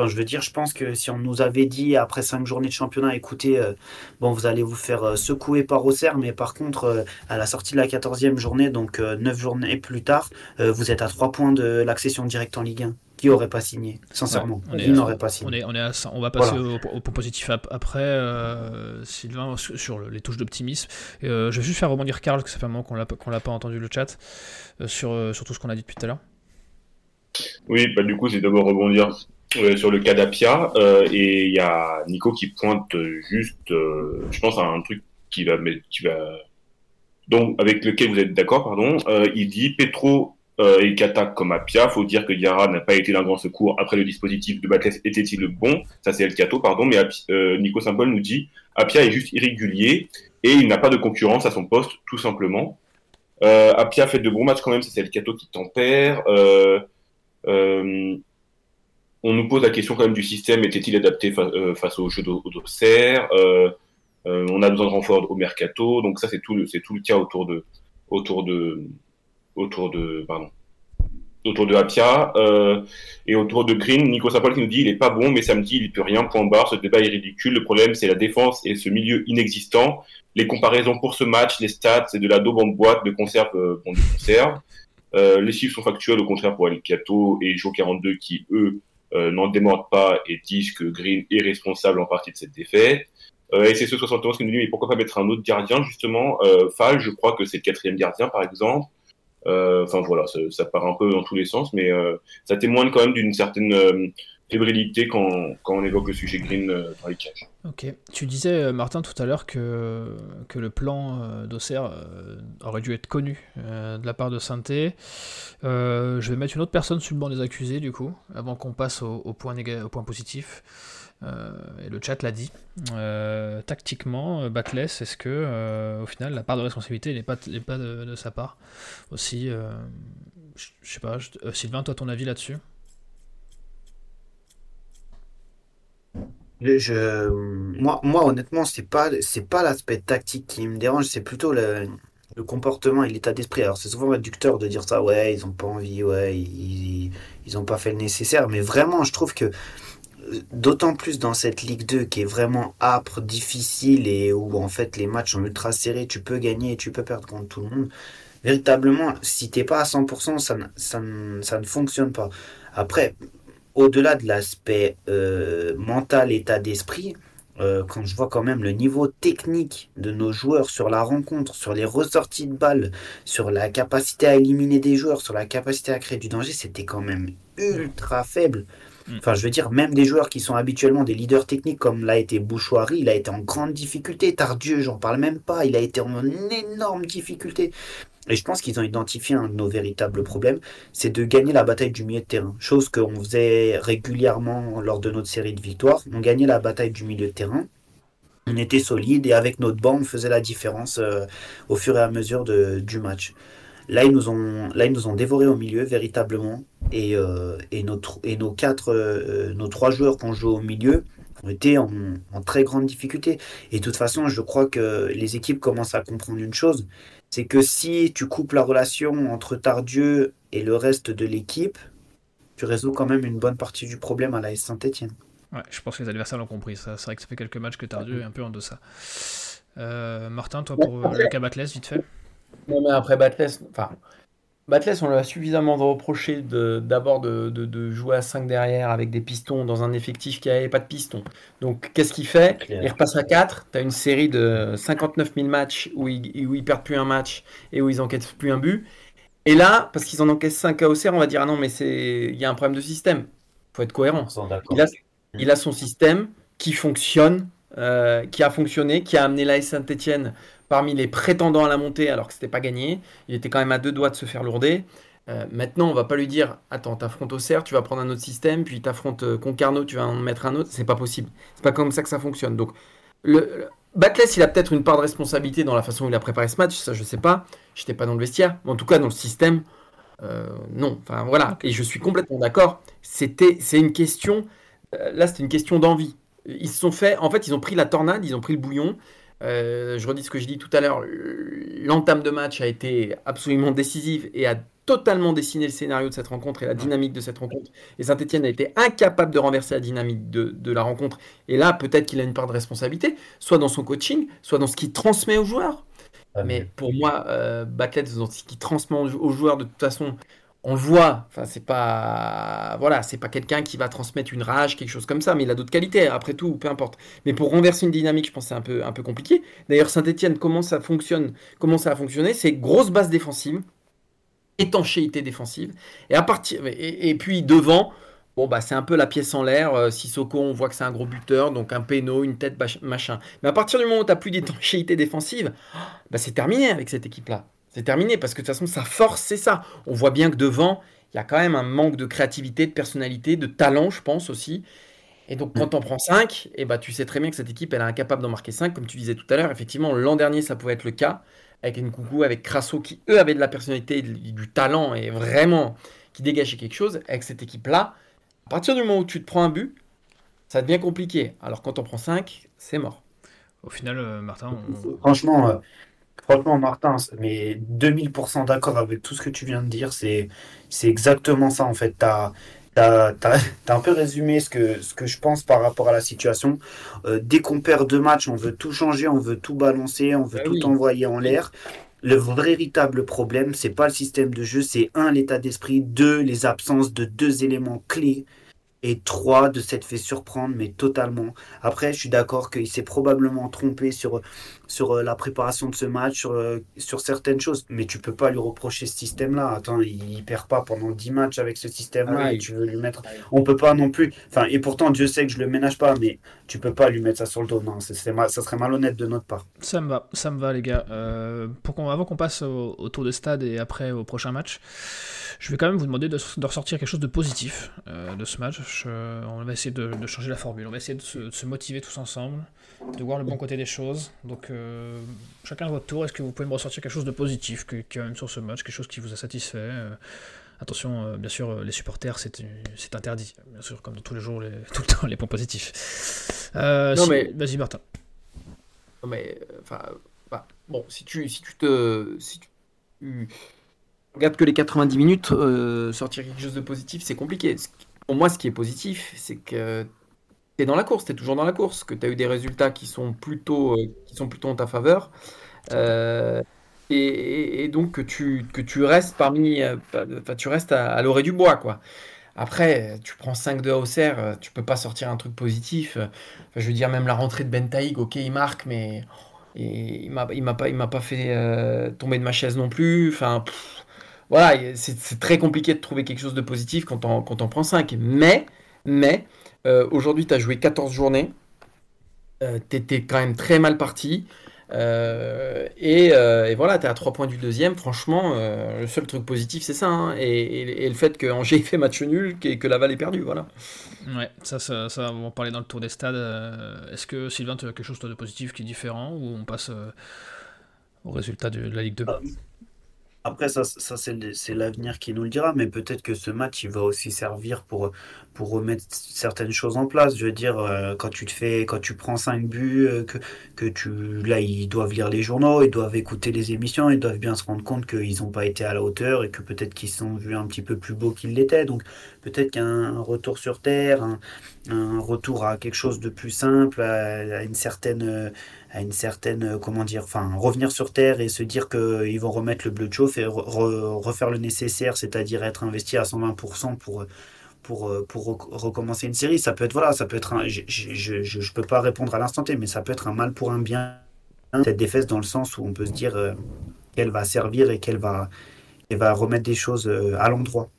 je veux dire, je pense que si on nous avait dit après cinq journées de championnat, écoutez, euh, bon, vous allez vous faire euh, secouer par Auxerre, mais par contre, euh, à la sortie de la quatorzième journée, donc neuf journées plus tard, vous êtes à trois points de l'accession directe en Ligue 1 qui aurait pas signé Sincèrement, on n'aurait pas signé? On, est, on va passer au, point positif après, Sylvain, sur les touches d'optimisme. je vais juste faire rebondir Karl, que ça fait un moment qu'on l'a, qu'on l'a pas entendu le chat, sur, sur tout ce qu'on a dit depuis tout à l'heure. Oui, bah, du coup, c'est d'abord rebondir euh, sur le cas d'Apia euh, et il y a Nico qui pointe juste, euh, je pense à un truc qui va, qui donc avec lequel vous êtes d'accord, pardon. il dit Petro et Kata comme Apia, faut dire que Yara n'a pas été d'un grand secours après le dispositif de Batles était-il le bon? Ça c'est El Cato, pardon, mais Nico Symbol nous dit Apia est juste irrégulier et il n'a pas de concurrence à son poste, tout simplement. Apia fait de bons matchs quand même, c'est El Cato qui tempère. Euh, on nous pose la question quand même du système, était-il adapté euh, face au jeu d'Auxerre euh, euh, On a besoin de renfort au mercato, donc ça c'est tout, le cas autour de, autour autour de, pardon, Apia et autour de Green. Nico Sapol qui nous dit il est pas bon, mais samedi il peut rien. Point barre. Ce débat est ridicule. Le problème c'est la défense et ce milieu inexistant. Les comparaisons pour ce match, les stats, c'est de la daube en boîte de conserve, bon, de conserve. les chiffres sont factuels, au contraire pour El Cato et Jo 42 qui eux n'en démordent pas et disent que Green est responsable en partie de cette défaite. Euh, et c'est ce 71 qui nous dit mais pourquoi pas mettre un autre gardien justement euh, Fall, je crois que c'est le quatrième gardien par exemple. Euh, enfin voilà, ça, ça, part un peu dans tous les sens, mais euh, ça témoigne quand même d'une certaine euh, fébrilité quand, quand, on évoque le sujet Green dans les cages. Ok, tu disais Martin tout à l'heure que, que le plan d'Auxerre aurait dû être connu de la part de Sainté. je vais mettre une autre personne sur le banc des accusés du coup, avant qu'on passe au, point, au point positif. Euh, et le chat l'a dit. Euh, tactiquement, euh, Batless, est-ce que au final la part de responsabilité n'est pas, pas de, sa part aussi Je sais pas, Sylvain, toi ton avis là-dessus? Je, moi, moi, honnêtement, c'est pas, c'est pas l'aspect tactique qui me dérange, c'est plutôt le, comportement et l'état d'esprit. Alors, c'est souvent réducteur de dire ça, ouais, ils ont pas envie, ouais, ils, ils ont pas fait le nécessaire, mais vraiment, je trouve que d'autant plus dans cette Ligue 2 qui est vraiment âpre, difficile et où en fait les matchs sont ultra serrés, tu peux gagner et tu peux perdre contre tout le monde. Véritablement, si t'es pas à 100%, ça, ça, ça, ne fonctionne pas. Après, au-delà de l'aspect euh, mental, état d'esprit, euh, quand je vois quand même le niveau technique de nos joueurs sur la rencontre, sur les ressorties de balles, sur la capacité à éliminer des joueurs, sur la capacité à créer du danger, c'était quand même ultra faible. Mm. Enfin, je veux dire, même des joueurs qui sont habituellement des leaders techniques, comme l'a été Bouchoirie, il a été en grande difficulté. Tardieu, j'en parle même pas, il a été en énorme difficulté. Et je pense qu'ils ont identifié un de nos véritables problèmes, c'est de gagner la bataille du milieu de terrain. Chose qu'on faisait régulièrement lors de notre série de victoires. On gagnait la bataille du milieu de terrain. On était solide et avec notre banc, on faisait la différence euh, au fur et à mesure du match. Là, ils nous ont, là, ils nous ont dévoré au milieu, véritablement. Et, euh, nos, quatre, euh, nos trois joueurs qu'on joue au milieu ont été en, très grande difficulté. Et de toute façon, je crois que les équipes commencent à comprendre une chose c'est que si tu coupes la relation entre Tardieu et le reste de l'équipe, tu résous quand même une bonne partie du problème à la Saint-Etienne. Ouais, je pense que les adversaires l'ont compris. C'est vrai que ça fait quelques matchs que Tardieu est un peu en deçà. Euh, Martin, toi, pour le cas vite fait non, mais après Batless, enfin, Batles, on lui a suffisamment reproché d'abord de, de, jouer à 5 derrière avec des pistons dans un effectif qui n'avait pas de pistons. Donc, qu'est-ce qu'il fait? Il repasse à 4. Tu as une série de 59 000 matchs où ils, où ils perdent plus un match et où ils enquêtent plus un but. Et là, parce qu'ils en encaissent 5 à Auxerre, on va dire ah non, mais il y a un problème de système. Il faut être cohérent. Il a, il a, son système qui fonctionne, euh, qui a fonctionné, qui a amené l'AS Saint-Etienne parmi les prétendants à la montée alors que c'était pas gagné. Il était quand même à deux doigts de se faire lourder. Euh, maintenant, on va pas lui dire Attends, t'affrontes Auxerre, tu vas prendre un autre système, puis t'affrontes euh, Concarneau, tu vas en mettre un autre. C'est pas possible. C'est pas comme ça que ça fonctionne. Donc, le, il a peut-être une part de responsabilité dans la façon dont il a préparé ce match, ça je sais pas. J'étais pas dans le vestiaire, mais en tout cas dans le système, euh, non. Enfin voilà. Et je suis complètement d'accord. C'était, c'est une question. là, c'était une question d'envie. Ils se sont fait. En fait, ils ont pris la tornade, ils ont pris le bouillon. Euh, je redis ce que je dis tout à l'heure, l'entame de match a été absolument décisive et a totalement dessiné le scénario de cette rencontre et la dynamique de cette rencontre. Et Saint-Etienne a été incapable de renverser la dynamique de, la rencontre. Et là, peut-être qu'il a une part de responsabilité, soit dans son coaching, soit dans ce qu'il transmet aux joueurs. Mais pour moi, euh, dans ce qu'il transmet aux joueurs, de toute façon, on le voit. Enfin, c'est pas, voilà, c'est pas quelqu'un qui va transmettre une rage, quelque chose comme ça, mais il a d'autres qualités. Après tout, peu importe. Mais pour renverser une dynamique, je pense que c'est un peu, un peu compliqué. D'ailleurs, Saint-Etienne, comment ça fonctionne, comment ça a fonctionné, c'est grosse base défensive, étanchéité défensive, et à partir, puis devant. Bon, bah, c'est un peu la pièce en l'air. Euh, Sissoko, on voit que c'est un gros buteur, donc un péno, une tête, machin. Mais à partir du moment où tu n'as plus d'étanchéité défensive, bah, c'est terminé avec cette équipe-là. C'est terminé parce que de toute façon, sa force, c'est ça. On voit bien que devant, il y a quand même un manque de créativité, de personnalité, de talent, je pense aussi. Et donc, quand on prend 5, et eh bah, tu sais très bien que cette équipe, elle est incapable d'en marquer 5, comme tu disais tout à l'heure. Effectivement, l'an dernier, ça pouvait être le cas, avec une coucou, avec Crasso, qui eux avaient de la personnalité, du talent, et vraiment qui dégageait quelque chose. Avec cette équipe-là, à partir du moment où tu te prends un but, ça devient compliqué. Alors, quand on prend 5, c'est mort. Au final, euh, Martin. Franchement, euh, Franchement, Martin, mais 2000% d'accord avec tout ce que tu viens de dire. C'est, c'est exactement ça, en fait. Tu as, un peu résumé ce que, ce que je pense par rapport à la situation. Euh, dès qu'on perd deux matchs, on veut tout changer, on veut tout balancer, on veut ah tout envoyer en l'air. Le véritable problème, c'est pas le système de jeu, c'est un, l'état d'esprit, deux, les absences de deux éléments clés et trois, de s'être fait surprendre, mais totalement. Après, je suis d'accord qu'il s'est probablement trompé sur sur euh, la préparation de ce match, sur, euh, sur certaines choses. Mais tu peux pas lui reprocher ce système-là. Attends, il, perd pas pendant 10 matchs avec ce système-là ah et tu veux lui mettre. On peut pas non plus. Enfin, et pourtant, Dieu sait que je le ménage pas, mais tu peux pas lui mettre ça sur le dos. Non, ça serait malhonnête de notre part. Ça me va, ça me va, les gars. Euh, pour qu'on, avant qu'on passe au, tour de stade et après au prochain match, je vais quand même vous demander de, ressortir quelque chose de positif de ce match. on va essayer de, changer la formule. On va essayer de se motiver tous ensemble de voir le bon côté des choses. Donc, euh, chacun à votre tour, est-ce que vous pouvez me ressortir quelque chose de positif que, quand même sur ce match, quelque chose qui vous a satisfait euh, Attention, euh, bien sûr, les supporters, c'est interdit, bien sûr, comme dans tous les jours, les, tout le temps, les points positifs. non, mais... Vas-y, Martin. Non, mais, enfin, bah, bon, si tu, si tu te. Si tu regardes que les 90 minutes, sortir quelque chose de positif, c'est compliqué. Pour moi, ce qui est positif, c'est que tu dans la course, tu es toujours dans la course, que tu as eu des résultats qui sont plutôt, euh, qui sont plutôt en ta faveur. Euh, et, donc que tu, que tu restes parmi. Euh, enfin, tu restes à, l'orée du bois, quoi. Après, tu prends 5 de Auxerre, tu peux pas sortir un truc positif. je veux dire, même la rentrée de Bentaïg, ok, il marque, mais et il m'a pas, il m'a pas fait tomber de ma chaise non plus. Enfin, voilà, c'est très compliqué de trouver quelque chose de positif quand on, quand on prend 5. Mais, mais, euh, aujourd'hui, tu as joué 14 journées. Euh, tu étais quand même très mal parti. Euh, et, voilà, tu es à 3 points du deuxième. Franchement, le seul truc positif, c'est ça. Hein. et, le fait que Angers fait match nul et que Laval ait perdu. Voilà. Ouais, ça, ça, ça, on va en parler dans le tour des stades. Est-ce que Sylvain, tu as quelque chose de positif qui est différent ou on passe au résultat de la Ligue 2 après, ça, ça c'est l'avenir qui nous le dira, mais peut-être que ce match, il va aussi servir pour, pour remettre certaines choses en place. Je veux dire, euh, quand tu te fais, quand tu prends 5 buts, euh, que, que tu, là, ils doivent lire les journaux, ils doivent écouter les émissions, ils doivent bien se rendre compte qu'ils n'ont pas été à la hauteur et que peut-être qu'ils sont vus un petit peu plus beaux qu'ils l'étaient. Donc, peut-être qu'un retour sur terre, un, retour à quelque chose de plus simple, à, une certaine, à une certaine, comment dire, enfin, revenir sur terre et se dire qu'ils vont remettre le bleu de chauffe et refaire le nécessaire, c'est-à-dire être investi à 120% pour pour, pour recommencer une série. Ça peut être, voilà, ça peut être un, je, je, je, peux pas répondre à l'instant T, mais ça peut être un mal pour un bien, cette défaite dans le sens où on peut se dire qu'elle va servir et qu'elle va, elle va remettre des choses à l'endroit.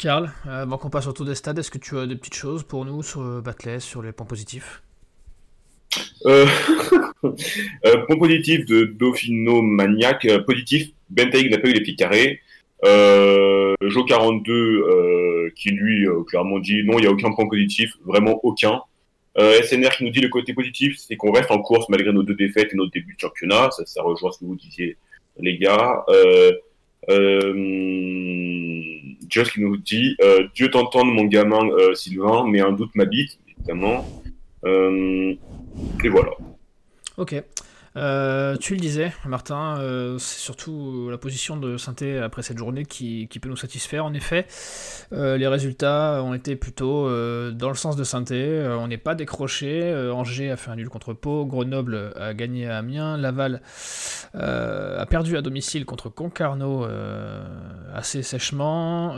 Karl, euh, avant qu'on passe au tour des stades, est-ce que tu as des petites choses pour nous sur euh, Batless, sur les points positifs? Euh, euh, Point positif de Dauphino Maniac. positif, Bentaïg n'a pas eu les pieds carrés. Jo 42 qui lui clairement dit non, il n'y a aucun point positif, vraiment aucun. SNR qui nous dit le côté positif, c'est qu'on reste en course malgré nos deux défaites et notre début de championnat. Ça, ça rejoint ce que vous disiez, les gars. Euh, Josh qui nous dit euh, Dieu t'entende, mon gamin euh, Sylvain, mais un doute m'habite, évidemment. Et voilà. Ok. Euh, tu le disais, Martin, euh, c'est surtout la position de Synthé après cette journée qui, peut nous satisfaire. En effet, euh, les résultats ont été plutôt dans le sens de Synthé. on n'est pas décroché. Angers a fait un nul contre Pau. Grenoble a gagné à Amiens. Laval a perdu à domicile contre Concarneau assez sèchement.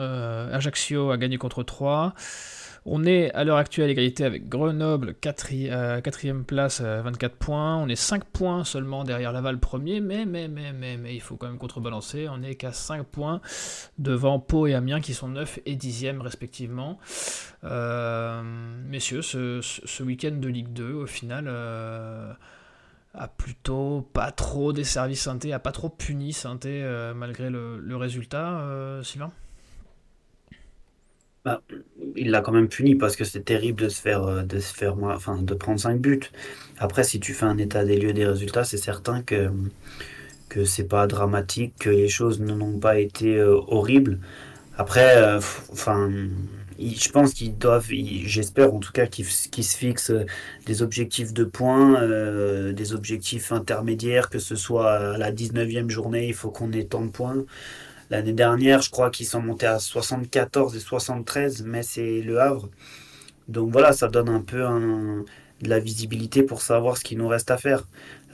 Ajaccio a gagné contre 3. On est à l'heure actuelle égalité avec Grenoble, 4ème place à 24 points. On est 5 points seulement derrière Laval premier, mais, mais, mais, mais, mais il faut quand même contrebalancer. On est qu'à 5 points devant Pau et Amiens qui sont 9 et 10e respectivement. Euh, messieurs, ce, week-end de Ligue 2, au final, euh, a plutôt pas trop desservi Synthé, a pas trop puni Synthé euh, malgré le résultat, Sylvain? Bah, il l'a quand même puni parce que c'est terrible de se faire, euh, de se faire, enfin, de prendre 5 buts. Après, si tu fais un état des lieux des résultats, c'est certain que, que c'est pas dramatique, que les choses n'ont pas été euh, horribles. Après, euh, je pense qu'ils doivent, j'espère en tout cas qu'ils se fixent des objectifs de points, des objectifs intermédiaires, que ce soit à la 19e journée, il faut qu'on ait tant de points. L'année dernière, je crois qu'ils sont montés à 74 et 73, mais c'est le Havre. Donc voilà, ça donne un peu de la visibilité pour savoir ce qu'il nous reste à faire.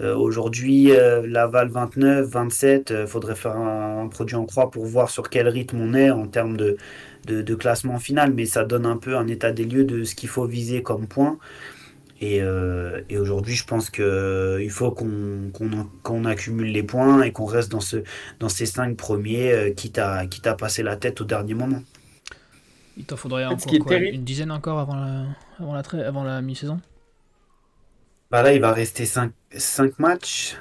Euh, aujourd'hui, Laval 29, 27, il faudrait faire un, produit en croix pour voir sur quel rythme on est en termes de, classement final, mais ça donne un peu un état des lieux de ce qu'il faut viser comme point. Euh, et, aujourd'hui, je pense qu'il euh, faut qu'on accumule les points et qu'on reste dans, ce, dans ces cinq premiers, euh, quitte, à, quitte à passer la tête au dernier moment. Il t'en faudrait encore une dizaine encore avant la, avant la, avant la mi-saison? Bah Là, il va rester 5, matchs.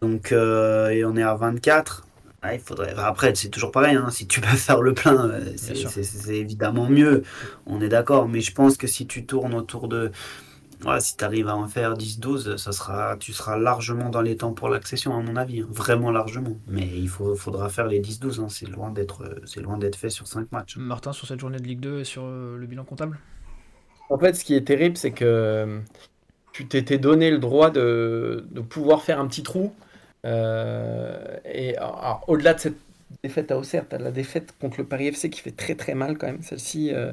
Donc, et on est à 24 il faudrait... Après, c'est toujours pareil, hein. si tu peux faire le plein, euh, c'est évidemment mieux, on est d'accord, mais je pense que si tu tournes autour de... si tu arrives à en faire 10-12, ça sera, tu seras largement dans les temps pour l'accession, à mon avis, hein. vraiment largement. Mais il faut, faudra faire les 10-12, hein. c'est loin d'être fait sur 5 matchs. Martin, sur cette journée de Ligue 2 et sur euh, le bilan comptable? En fait, ce qui est terrible, c'est que tu t'étais donné le droit de, de pouvoir faire un petit trou euh, et au-delà de cette défaite à Auxerre, tu la défaite contre le Paris FC qui fait très très mal quand même, celle-ci, euh,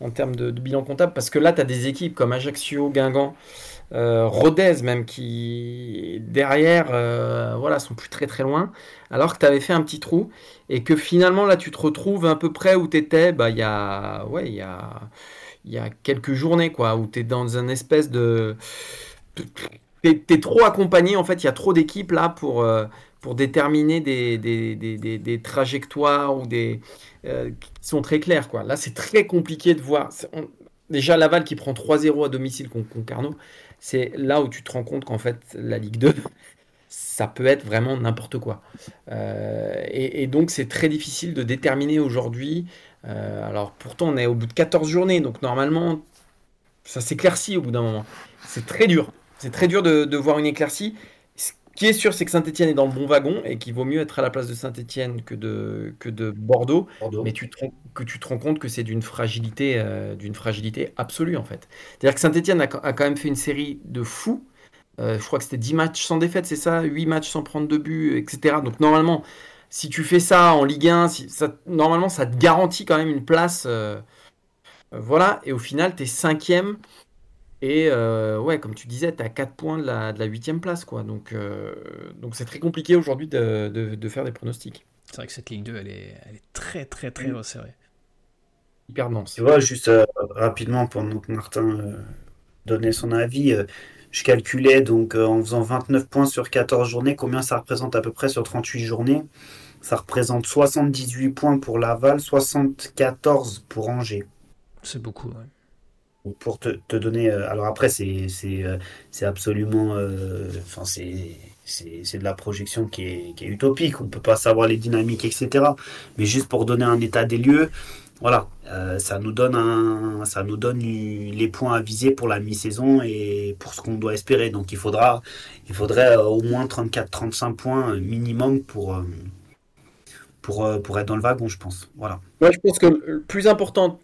en termes de, bilan comptable, parce que là, tu as des équipes comme Ajaccio, Guingamp, euh, Rodez même, qui derrière, voilà, sont plus très très loin, alors que tu avais fait un petit trou, et que finalement, là, tu te retrouves à peu près où tu étais, bah, il y a, ouais, il y a, il y a quelques journées, quoi, où tu es dans un espèce de t'es trop accompagné, en fait, il y a trop d'équipes là pour, euh, pour déterminer des, des, des, des, trajectoires ou des euh, qui sont très claires. Quoi. Là, c'est très compliqué de voir. déjà, Laval qui prend 3-0 à domicile contre Concarneau, c'est là où tu te rends compte qu'en fait, la Ligue 2, ça peut être vraiment n'importe quoi. Euh, et, et, donc, c'est très difficile de déterminer aujourd'hui. alors, pourtant, on est au bout de 14 journées, donc normalement, ça s'éclaircit au bout d'un moment. C'est très dur. C'est très dur de, voir une éclaircie. Ce qui est sûr, c'est que Saint-Etienne est dans le bon wagon et qu'il vaut mieux être à la place de Saint-Etienne que de, que de Bordeaux, Mais tu te, que tu te rends compte que c'est d'une fragilité, euh, d'une fragilité absolue en fait. C'est-à-dire que Saint-Etienne a, quand même fait une série de fous. Euh, je crois que c'était 10 matchs sans défaite, c'est ça? 8 matchs sans prendre de but, etc. Donc normalement, si tu fais ça en Ligue 1, ça, normalement ça te garantit quand même une place. Euh, voilà, et au final, tu es cinquième Et euh, ouais, comme tu disais, tu as 4 points de la, de la 8 place. Quoi. Donc euh, donc c'est très compliqué aujourd'hui de, de, de, faire des pronostics. C'est vrai que cette Ligue 2, elle est, elle est très très très mm. resserrée. Hyper dense. Tu vois, juste euh, rapidement, pendant que Martin donnait son avis, je calculais donc en faisant 29 points sur 14 journées, combien ça représente à peu près sur 38 journées? Ça représente 78 points pour Laval, 74 pour Angers. C'est beaucoup, ouais pour te, te, donner. Euh, alors après, c'est euh, absolument. Euh, enfin, c'est de la projection qui est, qui est utopique. On ne peut pas savoir les dynamiques, etc. Mais juste pour donner un état des lieux, voilà, ça nous donne un, ça nous donne les points à viser pour la mi-saison et pour ce qu'on doit espérer. Donc il faudra, il faudrait au moins 34-35 points minimum pour. Pour, pour être dans le wagon, je pense. Voilà. Moi, je pense que le plus important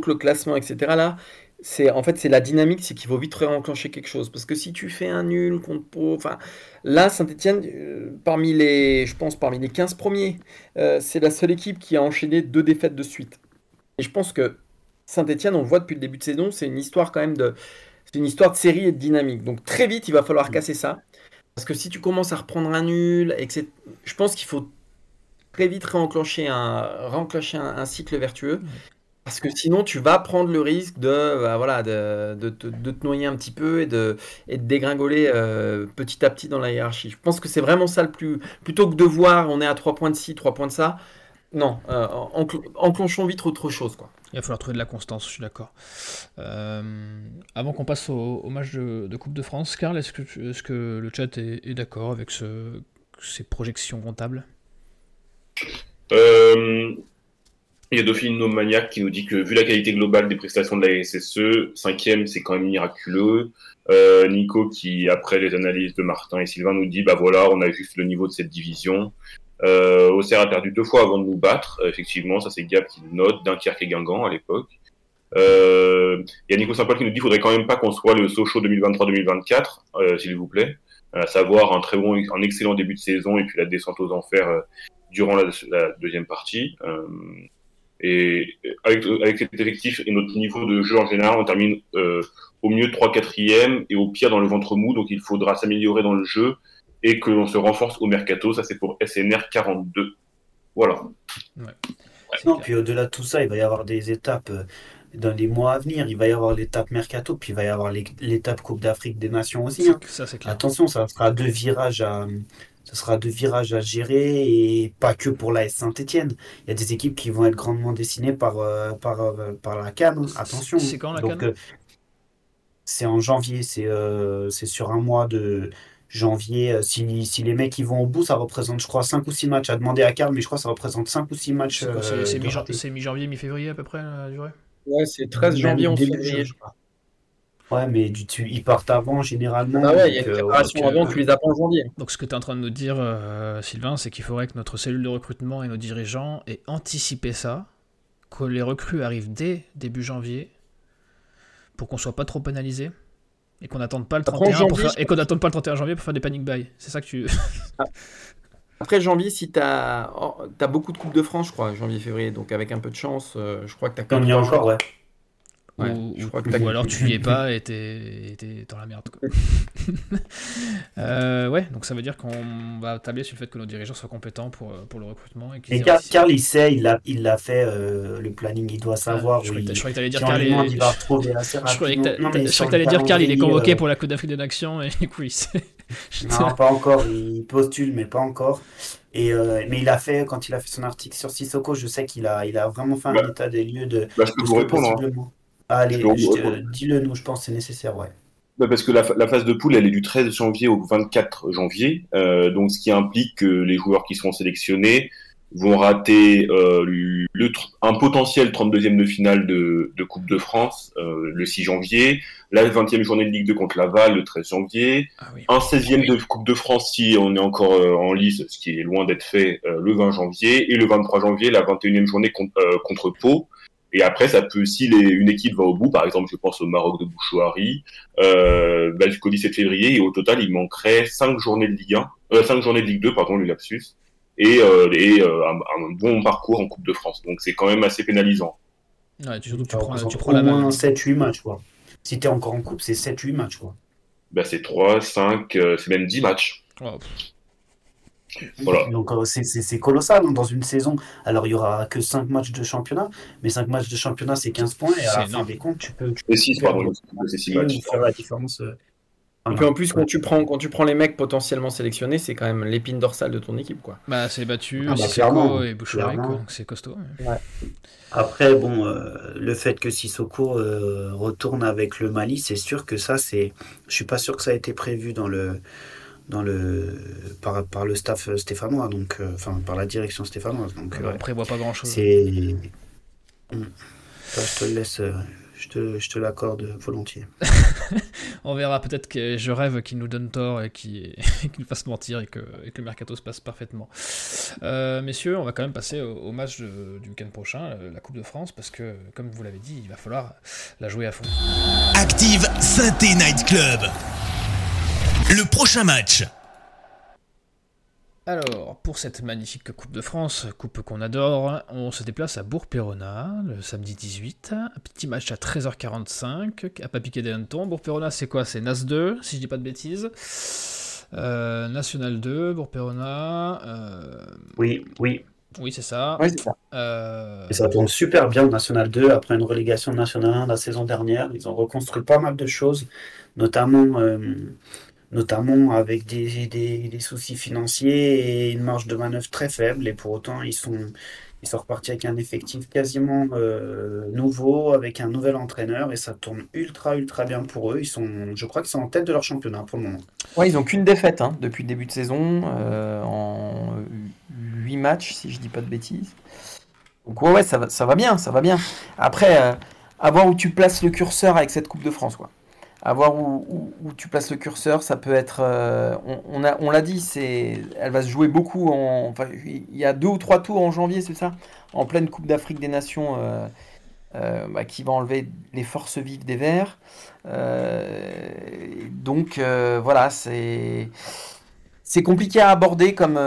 que le classement, etc., là, c'est en fait c'est la dynamique, c'est qu'il faut vite réenclencher quelque chose. Parce que si tu fais un nul contre Pau, enfin là Saint-Etienne, euh, parmi les, je pense parmi les 15 premiers, euh, c'est la seule équipe qui a enchaîné deux défaites de suite. Et je pense que Saint-Etienne, on le voit depuis le début de saison, c'est une histoire quand même de, c'est une histoire de série et de dynamique. Donc très vite, il va falloir casser ça. Parce que si tu commences à reprendre un nul, et que je pense qu'il faut très vite réenclencher un, réenclencher un cycle vertueux. Parce que sinon, tu vas prendre le risque de, bah, voilà, de, de, de, te noyer un petit peu et de, et de dégringoler euh, petit à petit dans la hiérarchie. Je pense que c'est vraiment ça le plus. Plutôt que de voir, on est à 3 points de ci, 3 points de ça. Non, euh, enclenchons vite autre chose. Quoi. Il va falloir trouver de la constance, je suis d'accord. Euh, avant qu'on passe au, match de, Coupe de France, Karl, est-ce que, est que le chat est, est d'accord avec ce, ces projections comptables euh, il y a Dauphine Maniac qui nous dit que vu la qualité globale des prestations de la SSE, cinquième, c'est quand même miraculeux. Euh, Nico qui, après les analyses de Martin et Sylvain, nous dit, bah voilà, on a juste le niveau de cette division. Euh, Auxerre a perdu deux fois avant de nous battre. effectivement, ça c'est Gab qui note, Dunkerque et Guingamp à l'époque. Euh, il y a Nico Saint-Paul qui nous dit, faudrait quand même pas qu'on soit le Sochaux 2023-2024, euh, s'il vous plaît. À savoir un très bon, un excellent début de saison et puis la descente aux enfers euh, durant la, deuxième partie. Euh, et avec, avec cet effectif et notre niveau de jeu en général, on termine euh, au mieux 3-4e et au pire dans le ventre mou. Donc il faudra s'améliorer dans le jeu et que l'on se renforce au mercato. Ça, c'est pour SNR 42. Voilà. Ouais. Non, puis au-delà de tout ça, il va y avoir des étapes euh, dans les mois à venir. Il va y avoir l'étape mercato, puis il va y avoir l'étape Coupe d'Afrique des Nations aussi. Hein. Ça, Attention, ça sera deux virages à ce sera deux virages à gérer et pas que pour la Saint-Etienne. Il y a des équipes qui vont être grandement dessinées par, euh, par, euh, par la Cannes. Attention. C'est quand la Donc, euh, C'est en janvier. C'est c'est sur un mois de janvier. Si, si, les mecs ils vont au bout, ça représente, je crois, 5 ou 6 matchs. À demander à Carl, mais je crois que ça représente 5 ou 6 matchs. C'est mi-janvier, mi-février à peu près la durée? Ouais, c'est 13 janvier, 11 février. Je crois. Ouais, mais tu, ils partent avant généralement. Ah ouais, il y a une préparation avant, tu les as en janvier. Donc ce que tu es en train de nous dire, euh, Sylvain, c'est qu'il faudrait que notre cellule de recrutement et nos dirigeants aient anticipé ça, que les recrues arrivent dès début janvier, pour qu'on soit pas trop pénalisé, et qu'on n'attende pas le 31 pour faire, et qu'on n'attende pas le 31 janvier pour faire des panic buy. C'est ça que tu. Ah. Après janvier, si tu as... Oh, as beaucoup de Coupes de France, je crois, janvier-février, donc avec un peu de chance, euh, je crois que tu as quand même. encore, ouais ou, alors tu y es pas et t'es dans la merde. euh, ouais, donc ça veut dire qu'on va tabler sur le fait que nos dirigeants soient compétents pour, pour le recrutement. Et, et Carl, il sait, il l'a il fait, euh, le planning, il doit savoir. je, croyais que t'allais dire Carl. Il, va retrouver assez je croyais que t'allais dire Carl, il est convoqué euh, pour la Coupe d'Afrique des Nations et du coup il sait. non, pas encore, il postule, mais pas encore. Et euh, mais il a fait, quand il a fait son article sur Sissoko, je sais qu'il a, il a vraiment fait un bah, état des lieux de. Bah, je peux vous répondre. Hein. Allez, dis-le nous, je pense que c'est nécessaire, ouais. Bah parce que la, phase de poule, elle est du 13 janvier au 24 janvier, euh, donc ce qui implique que les joueurs qui seront sélectionnés vont rater euh, le, un potentiel 32e de finale de, de Coupe de France euh, le 6 janvier, la 20e journée de Ligue 2 contre Laval le 13 janvier, ah un 16e de Coupe de France si on est encore euh, en lice, ce qui est loin d'être fait euh, le 20 janvier, et le 23 janvier la 21e journée contre, contre Pau. Et après, ça peut, si les, une équipe va au bout, par exemple, je pense au Maroc de Bouchouari, euh, bah, jusqu'au 17 février, et au total, il manquerait 5 journées de Ligue 1, euh, 5 journées de Ligue 2, pardon, le lapsus, et, euh, et euh, un, bon parcours en Coupe de France. Donc c'est quand même assez pénalisant. Ouais, tu, surtout, tu prends, tu prends la moins 7-8 matchs, quoi. si tu es encore en coupe, c'est 7-8 matchs. Quoi. Bah, c'est 3, 5, euh, c'est même 10 matchs. Oh, Voilà. Donc euh, c'est- colossal hein, dans une saison. Alors il y aura que 5 matchs de championnat, mais 5 matchs de championnat c'est 15 points et à la fin des comptes, tu peux, tu C'est 6, peux pardon, c'est 6 matchs. faire la différence. euh, Et puis en plus, quand tu prends, quand tu prends les mecs potentiellement sélectionnés, c'est quand même l'épine dorsale de ton équipe, quoi. Bah, c'est battu, Ah bah, Sissoko et donc c'est costaud. ouais. Après, bon, euh, le fait que Sissoko euh, retourne avec le Mali, c'est sûr que ça, c'est. Je suis pas sûr que ça a été prévu dans le. Dans le, par, par le staff stéphanois, donc, euh, enfin par la direction stéphanoise. Donc, Alors, euh, on prévoit pas grand chose. c'est. Je te le laisse, euh, je te, je te l'accorde volontiers. On verra peut-être que je rêve qu'il nous donne tort et qu'il qu'il nous fasse mentir et que, et que le mercato se passe parfaitement. Euh, messieurs, on va quand même passer au, au match de- du week-end prochain, euh, la Coupe de France, parce que, comme vous l'avez dit, il va falloir la jouer à fond. Active Synthé Night Club. Le prochain match. Alors, pour cette magnifique Coupe de France, coupe qu'on adore, on se déplace à Bourg-Péronat le samedi 18. Un petit match à 13h45 à Papiquet des Hannetons. Bourg-Péronat, c'est quoi? C'est NAS 2, si je dis pas de bêtises. Euh, National 2, Bourg-Péronat. euh, Oui, oui. oui, c'est ça. C'est ça. Euh, Et ça tourne super bien au National 2 après une relégation de National 1 la saison dernière. Ils ont reconstruit pas mal de choses, notamment, euh, notamment avec des, des, soucis financiers et une marge de manœuvre très faible. Et pour autant, ils sont, ils sont repartis avec un effectif quasiment euh, nouveau, avec un nouvel entraîneur. Et ça tourne ultra, ultra bien pour eux. Ils sont, je crois qu'ils sont en tête de leur championnat pour le moment. Ouais, ils ont qu'une défaite hein, depuis le début de saison, euh, en 8 matchs, si je dis pas de bêtises. Donc ouais, ouais, ça va, ça va bien, ça va bien. Après, euh, à voir où tu places le curseur avec cette Coupe de France, quoi. À voir où, tu places le curseur, ça peut être. euh, on, on a, on l'a dit, c'est, elle va se jouer beaucoup en. Enfin, il y a deux ou trois tours en janvier, c'est ça? En pleine Coupe d'Afrique des Nations, euh, euh, bah, qui va enlever les forces vives des Verts. Donc voilà, c'est c'est compliqué à aborder comme,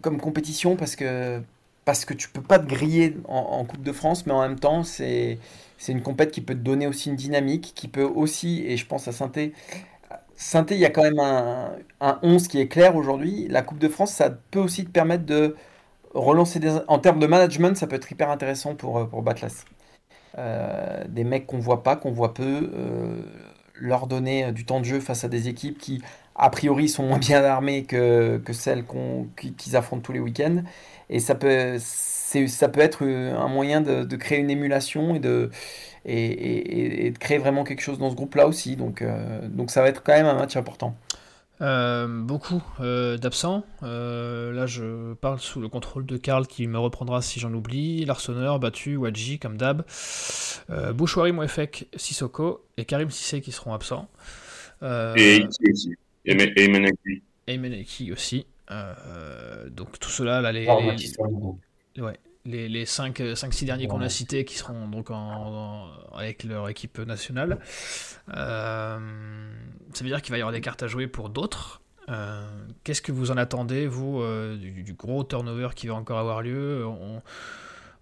comme compétition parce que, parce que tu peux pas te griller en Coupe de France, mais en même temps, c'est c'est une compète qui peut te donner aussi une dynamique, qui peut aussi, et je pense à Sainté, Sainté, il y a quand même un, un 11 qui est clair aujourd'hui. La Coupe de France, ça peut aussi te permettre de relancer des... En termes de management, ça peut être hyper intéressant pour, euh, pour Batlas. Euh, des mecs qu'on voit pas, qu'on voit peu, euh, leur donner du temps de jeu face à des équipes qui, a priori, sont moins bien armées que, que celles qu'ils affrontent tous les week-ends. Et ça peut, c'est, ça peut être euh, un moyen de, de créer une émulation et de, et, et- et de créer vraiment quelque chose dans ce groupe-là aussi. Donc, euh, donc ça va être quand même un match important. Euh, beaucoup euh, d'absents. Euh, là, je parle sous le contrôle de Karl qui me reprendra si j'en oublie. Larsonneur, battu, Wadji comme d'hab. Euh, Bouchouari, Mouefek, Sissoko et Karim Sissé qui seront absents. Euh, Et Iti aussi. Et Me- et Meneki. et Meneki aussi. Euh, donc tout cela, là, les, Orlando. Ouais, les, les 5-6 derniers qu'on a cités qui seront donc en, en- avec leur équipe nationale. Euh, ça veut dire qu'il va y avoir des cartes à jouer pour d'autres. Euh, Qu'est-ce que vous en attendez, vous, euh, du, du gros turnover qui va encore avoir lieu? On,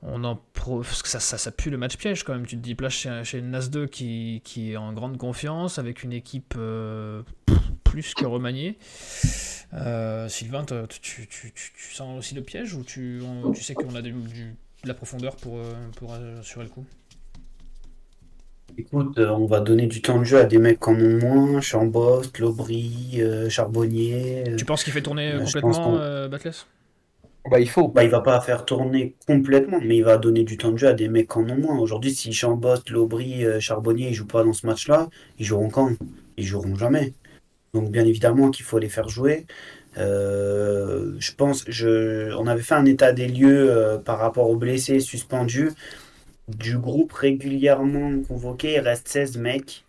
on en pro... parce que ça, ça, ça pue le match piège quand même. Tu te dis place chez, chez Nas 2 qui, qui est en grande confiance, avec une équipe euh, plus que remaniée. Euh, Sylvain, tu, tu, tu, sens aussi le piège ou tu, on- sais qu'on a du- de la profondeur pour, euh, pour assurer le coup? Écoute, on va donner du temps de jeu à des mecs ont moins, Chambost, Lobry, euh, Charbonnier. Tu penses qu'il fait tourner complètement Batless Bah, il faut. Bah, va pas faire tourner complètement, mais il va donner du temps de jeu à des mecs en ont moins. Aujourd'hui, si Chambost, Lobry, euh, Charbonnier, ils jouent pas dans ce match-là, ils joueront quand? Ils joueront jamais. Donc, bien évidemment qu'il faut les faire jouer. Euh, je pense, je, on avait fait un état des lieux euh, par rapport aux blessés suspendus. Du groupe régulièrement convoqué, il reste 16 mecs.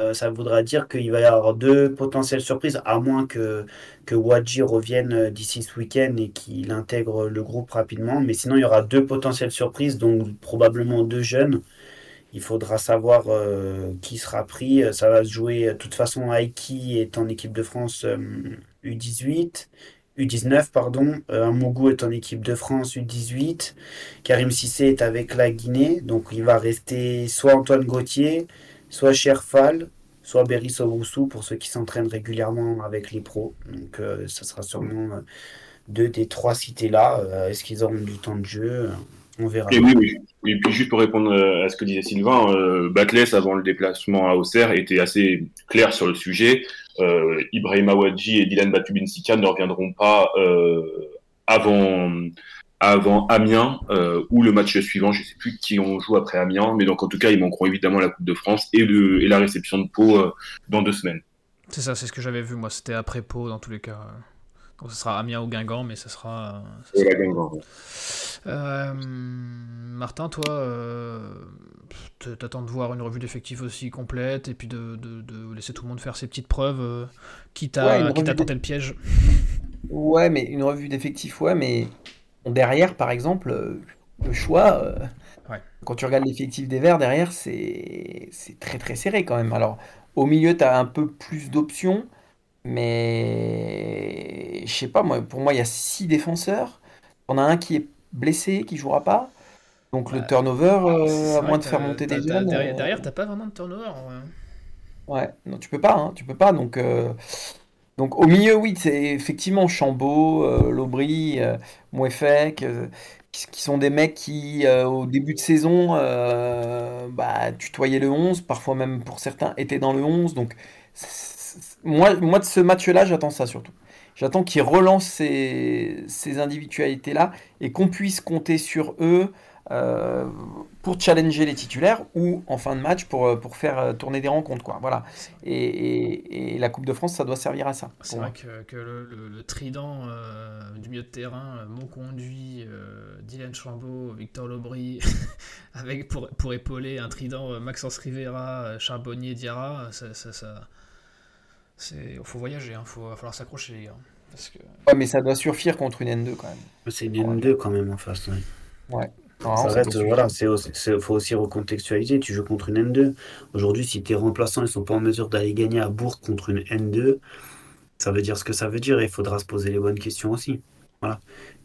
Euh, ça voudra dire qu'il va y avoir deux potentielles surprises, à moins que, que Wadji revienne euh, d'ici ce week-end et qu'il intègre le groupe rapidement. Mais sinon, il y aura deux potentielles surprises, donc probablement deux jeunes. Il faudra savoir euh, qui sera pris. Ça va se jouer, de toute façon, Aiki est en équipe de France euh, U18, U19, pardon. Amougou est en équipe de France U18. Karim Sissé est avec la Guinée, donc il va rester soit Antoine Gauthier, soit Sherfal, soit Berry Owusu pour ceux qui s'entraînent régulièrement avec les pros. Donc euh, ça sera sûrement euh, deux des trois cités là. Euh, Est-ce qu'ils auront du temps de jeu? On verra. Et puis juste pour répondre à ce que disait Sylvain, Batless avant le déplacement à Auxerre était assez clair sur le sujet. Ibrahim Awadji et Dylan Batubinsika ne reviendront pas avant avant Amiens euh, ou le match suivant. Je sais plus qui on joue après Amiens, mais donc en tout cas ils manqueront évidemment la Coupe de France et le et la réception de Pau euh, dans deux semaines. C'est ça, c'est ce que j'avais vu, moi. C'était après Pau, dans tous les cas. Donc, ce sera Amiens ou Guingamp, mais ce sera. ça Et sera- la Guingamp, ouais. Euh, Martin, toi, euh, t'attends de voir une revue d'effectifs aussi complète et puis de, de- de laisser tout le monde faire ses petites preuves, euh, quitte à, Ouais, quitte à tenter le piège. Ouais, mais une revue d'effectifs, ouais, mais derrière, par exemple, euh, le choix, euh, Ouais. quand tu regardes l'effectif des Verts, derrière, c'est très très serré quand même. Alors, au milieu, tu as un peu plus d'options, mais je sais pas, moi, pour moi, il y a six défenseurs. On a un qui est blessé, qui jouera pas. Donc, le Bah, turnover, euh, C'est à moins de faire monter des jeunes. Derrière, euh, derrière, t'as pas vraiment de turnover. vrai. Ouais, non, tu peux pas, hein, tu peux pas. Donc, euh, donc au milieu, oui, c'est effectivement Chambaud, euh, Lobry, euh, Mouefek, euh, qui, sont des mecs qui, au début de saison, bah, tutoyaient le 11, parfois même pour certains étaient dans le 11. Donc, moi, de ce match-là, j'attends ça surtout. J'attends qu'ils relancent ces, ces individualités-là et qu'on puisse compter sur eux euh, pour challenger les titulaires ou en fin de match pour, euh, pour faire euh, tourner des rencontres. Quoi. Voilà. Et, et- et la Coupe de France, ça doit servir à ça. C'est vrai que, que le, le- le trident euh, du milieu de terrain, Monconduit, euh, Dylan Chambaud, Victor Lobry, avec pour, pour épauler un trident Maxence Rivera, Charbonnier, Diarra, ça, ça, ça- c'est, faut voyager, il faut, va falloir s'accrocher les gars. Parce que Ouais, mais ça doit suffire contre une N2 quand même. C'est une N2 quand même en face. ouais. Non, Ça reste, voilà, c'est faut aussi recontextualiser. Tu joues contre une N2. Aujourd'hui, si tes remplaçants ne sont pas en mesure d'aller gagner à Bourg contre une N2, ça veut dire ce que ça veut dire et il faudra se poser les bonnes questions aussi. Voilà.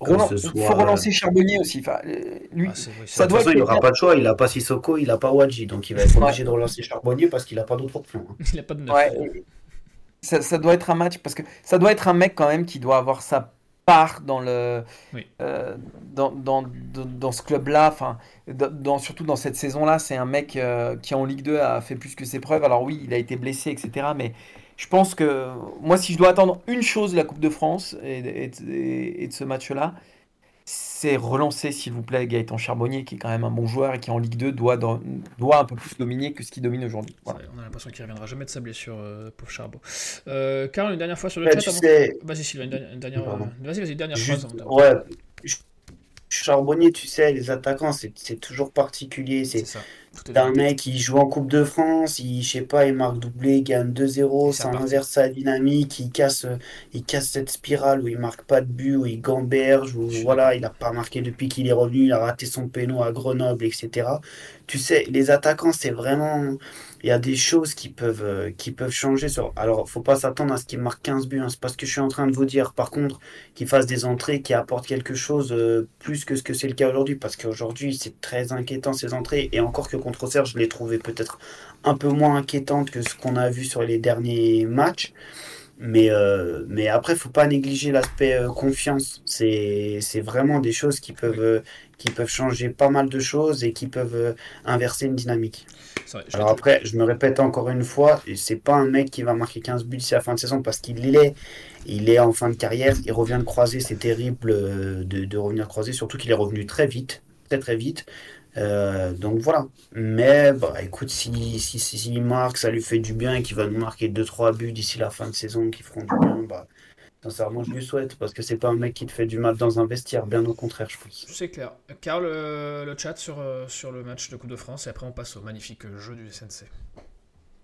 Il soit, faut relancer Charbonnier aussi. Enfin, euh, lui, ah, ça doit toute façon, être il n'aura pas de choix. Il n'a pas Sissoko, il n'a pas Wadji. Donc, il va être obligé de relancer Charbonnier parce qu'il n'a pas d'autre option. hein. il a pas de neuf. Ouais, et ça, ça doit être un match parce que ça doit être un mec quand même qui doit avoir sa part dans le Oui. euh, dans, dans, dans, ce club-là. Enfin, dans, surtout dans cette saison-là, c'est un mec euh, qui en Ligue 2 a fait plus que ses preuves. Alors oui, il a été blessé, etc. Mais je pense que moi, si je dois attendre une chose de la Coupe de France et, et- et- et de ce match-là, c'est relancer, s'il vous plaît, Gaëtan Charbonnier, qui est quand même un bon joueur et qui en Ligue 2 doit, dans- doit un peu plus dominer que ce qu'il domine aujourd'hui. Voilà. On a l'impression qu'il reviendra jamais de sa blessure, euh, pauvre Charbot. Euh, Karl, une dernière fois sur le Ouais, chat tu avant- sais- Vas-y, Sylvain, une dernière. euh, Vas-y, vas-y, une dernière Juste- phrase. ouais. Ch- Charbonnier, tu sais, les attaquants, c'est c'est toujours particulier. C'est C'est ça. Tout est T'as dans un la tête. mec qui joue en Coupe de France, il, je sais pas, il marque doublé, il gagne 2-0, Et c'est ça inverse sa dynamique, il casse, il casse cette spirale où il marque pas de but, où il gamberge, où Je suis voilà, il a pas marqué depuis qu'il est revenu, il a raté son péno à Grenoble, etc. Tu sais, les attaquants, c'est vraiment, il y a des choses qui peuvent, euh, qui peuvent changer sur. Alors, faut pas s'attendre à ce qu'il marque 15 buts, hein, c'est pas ce que je suis en train de vous dire. Par contre, qu'il fasse des entrées qui apportent quelque chose euh, plus que ce que c'est le cas aujourd'hui. Parce qu'aujourd'hui, c'est très inquiétant ces entrées. Et encore que contre Auxerre, je l'ai trouvé peut-être un peu moins inquiétante que ce qu'on a vu sur les derniers matchs. Mais, euh, mais après, faut pas négliger l'aspect euh, confiance. C'est, vraiment des choses qui peuvent, euh, qui peuvent changer pas mal de choses et qui peuvent euh, inverser une dynamique. Vrai, Alors après, je me répète encore une fois, c'est pas un mec qui va marquer 15 buts d'ici la fin de saison parce qu'il l'est. Il est en fin de carrière, il revient de croiser, c'est terrible de, de revenir croiser, surtout qu'il est revenu très vite, très très vite. Euh, donc voilà. Mais bah écoute, si, si, si, s'il marque, ça lui fait du bien et qu'il va nous marquer 2-3 buts d'ici la fin de saison qui feront du bien, bah sincèrement je lui souhaite parce que c'est pas un mec qui te fait du mal dans un vestiaire, bien au contraire, je pense. C'est clair. Karl, euh, le chat sur, euh, sur le match de Coupe de France et après on passe au magnifique jeu du SNC.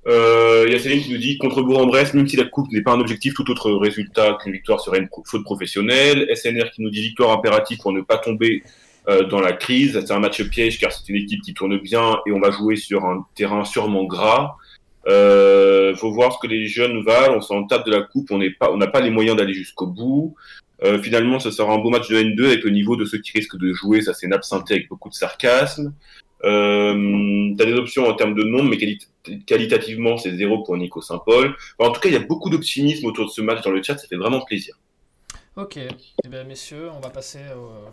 Euh, Il y a Céline qui nous dit contre Bourg-en-Bresse, même si la coupe n'est pas un objectif, tout autre résultat qu'une victoire serait une faute professionnelle. SNR qui nous dit victoire impérative pour ne pas tomber euh, dans la crise. C'est un match piège car c'est une équipe qui tourne bien et on va jouer sur un terrain sûrement gras. Euh, faut voir ce que les jeunes valent. On s'en tape de la coupe. On n'est pas, on n'a pas les moyens d'aller jusqu'au bout. Euh, finalement, ce sera un beau match de N2 avec le niveau de ceux qui risquent de jouer. Ça, c'est Napsinté avec beaucoup de sarcasme. Euh, t'as des options en termes de nombre, mais quali- qualitativement, c'est zéro pour Nico Saint-Paul. en tout cas, il y a beaucoup d'optimisme autour de ce match dans le chat, ça fait vraiment plaisir. Ok, eh bien, messieurs, on va passer au,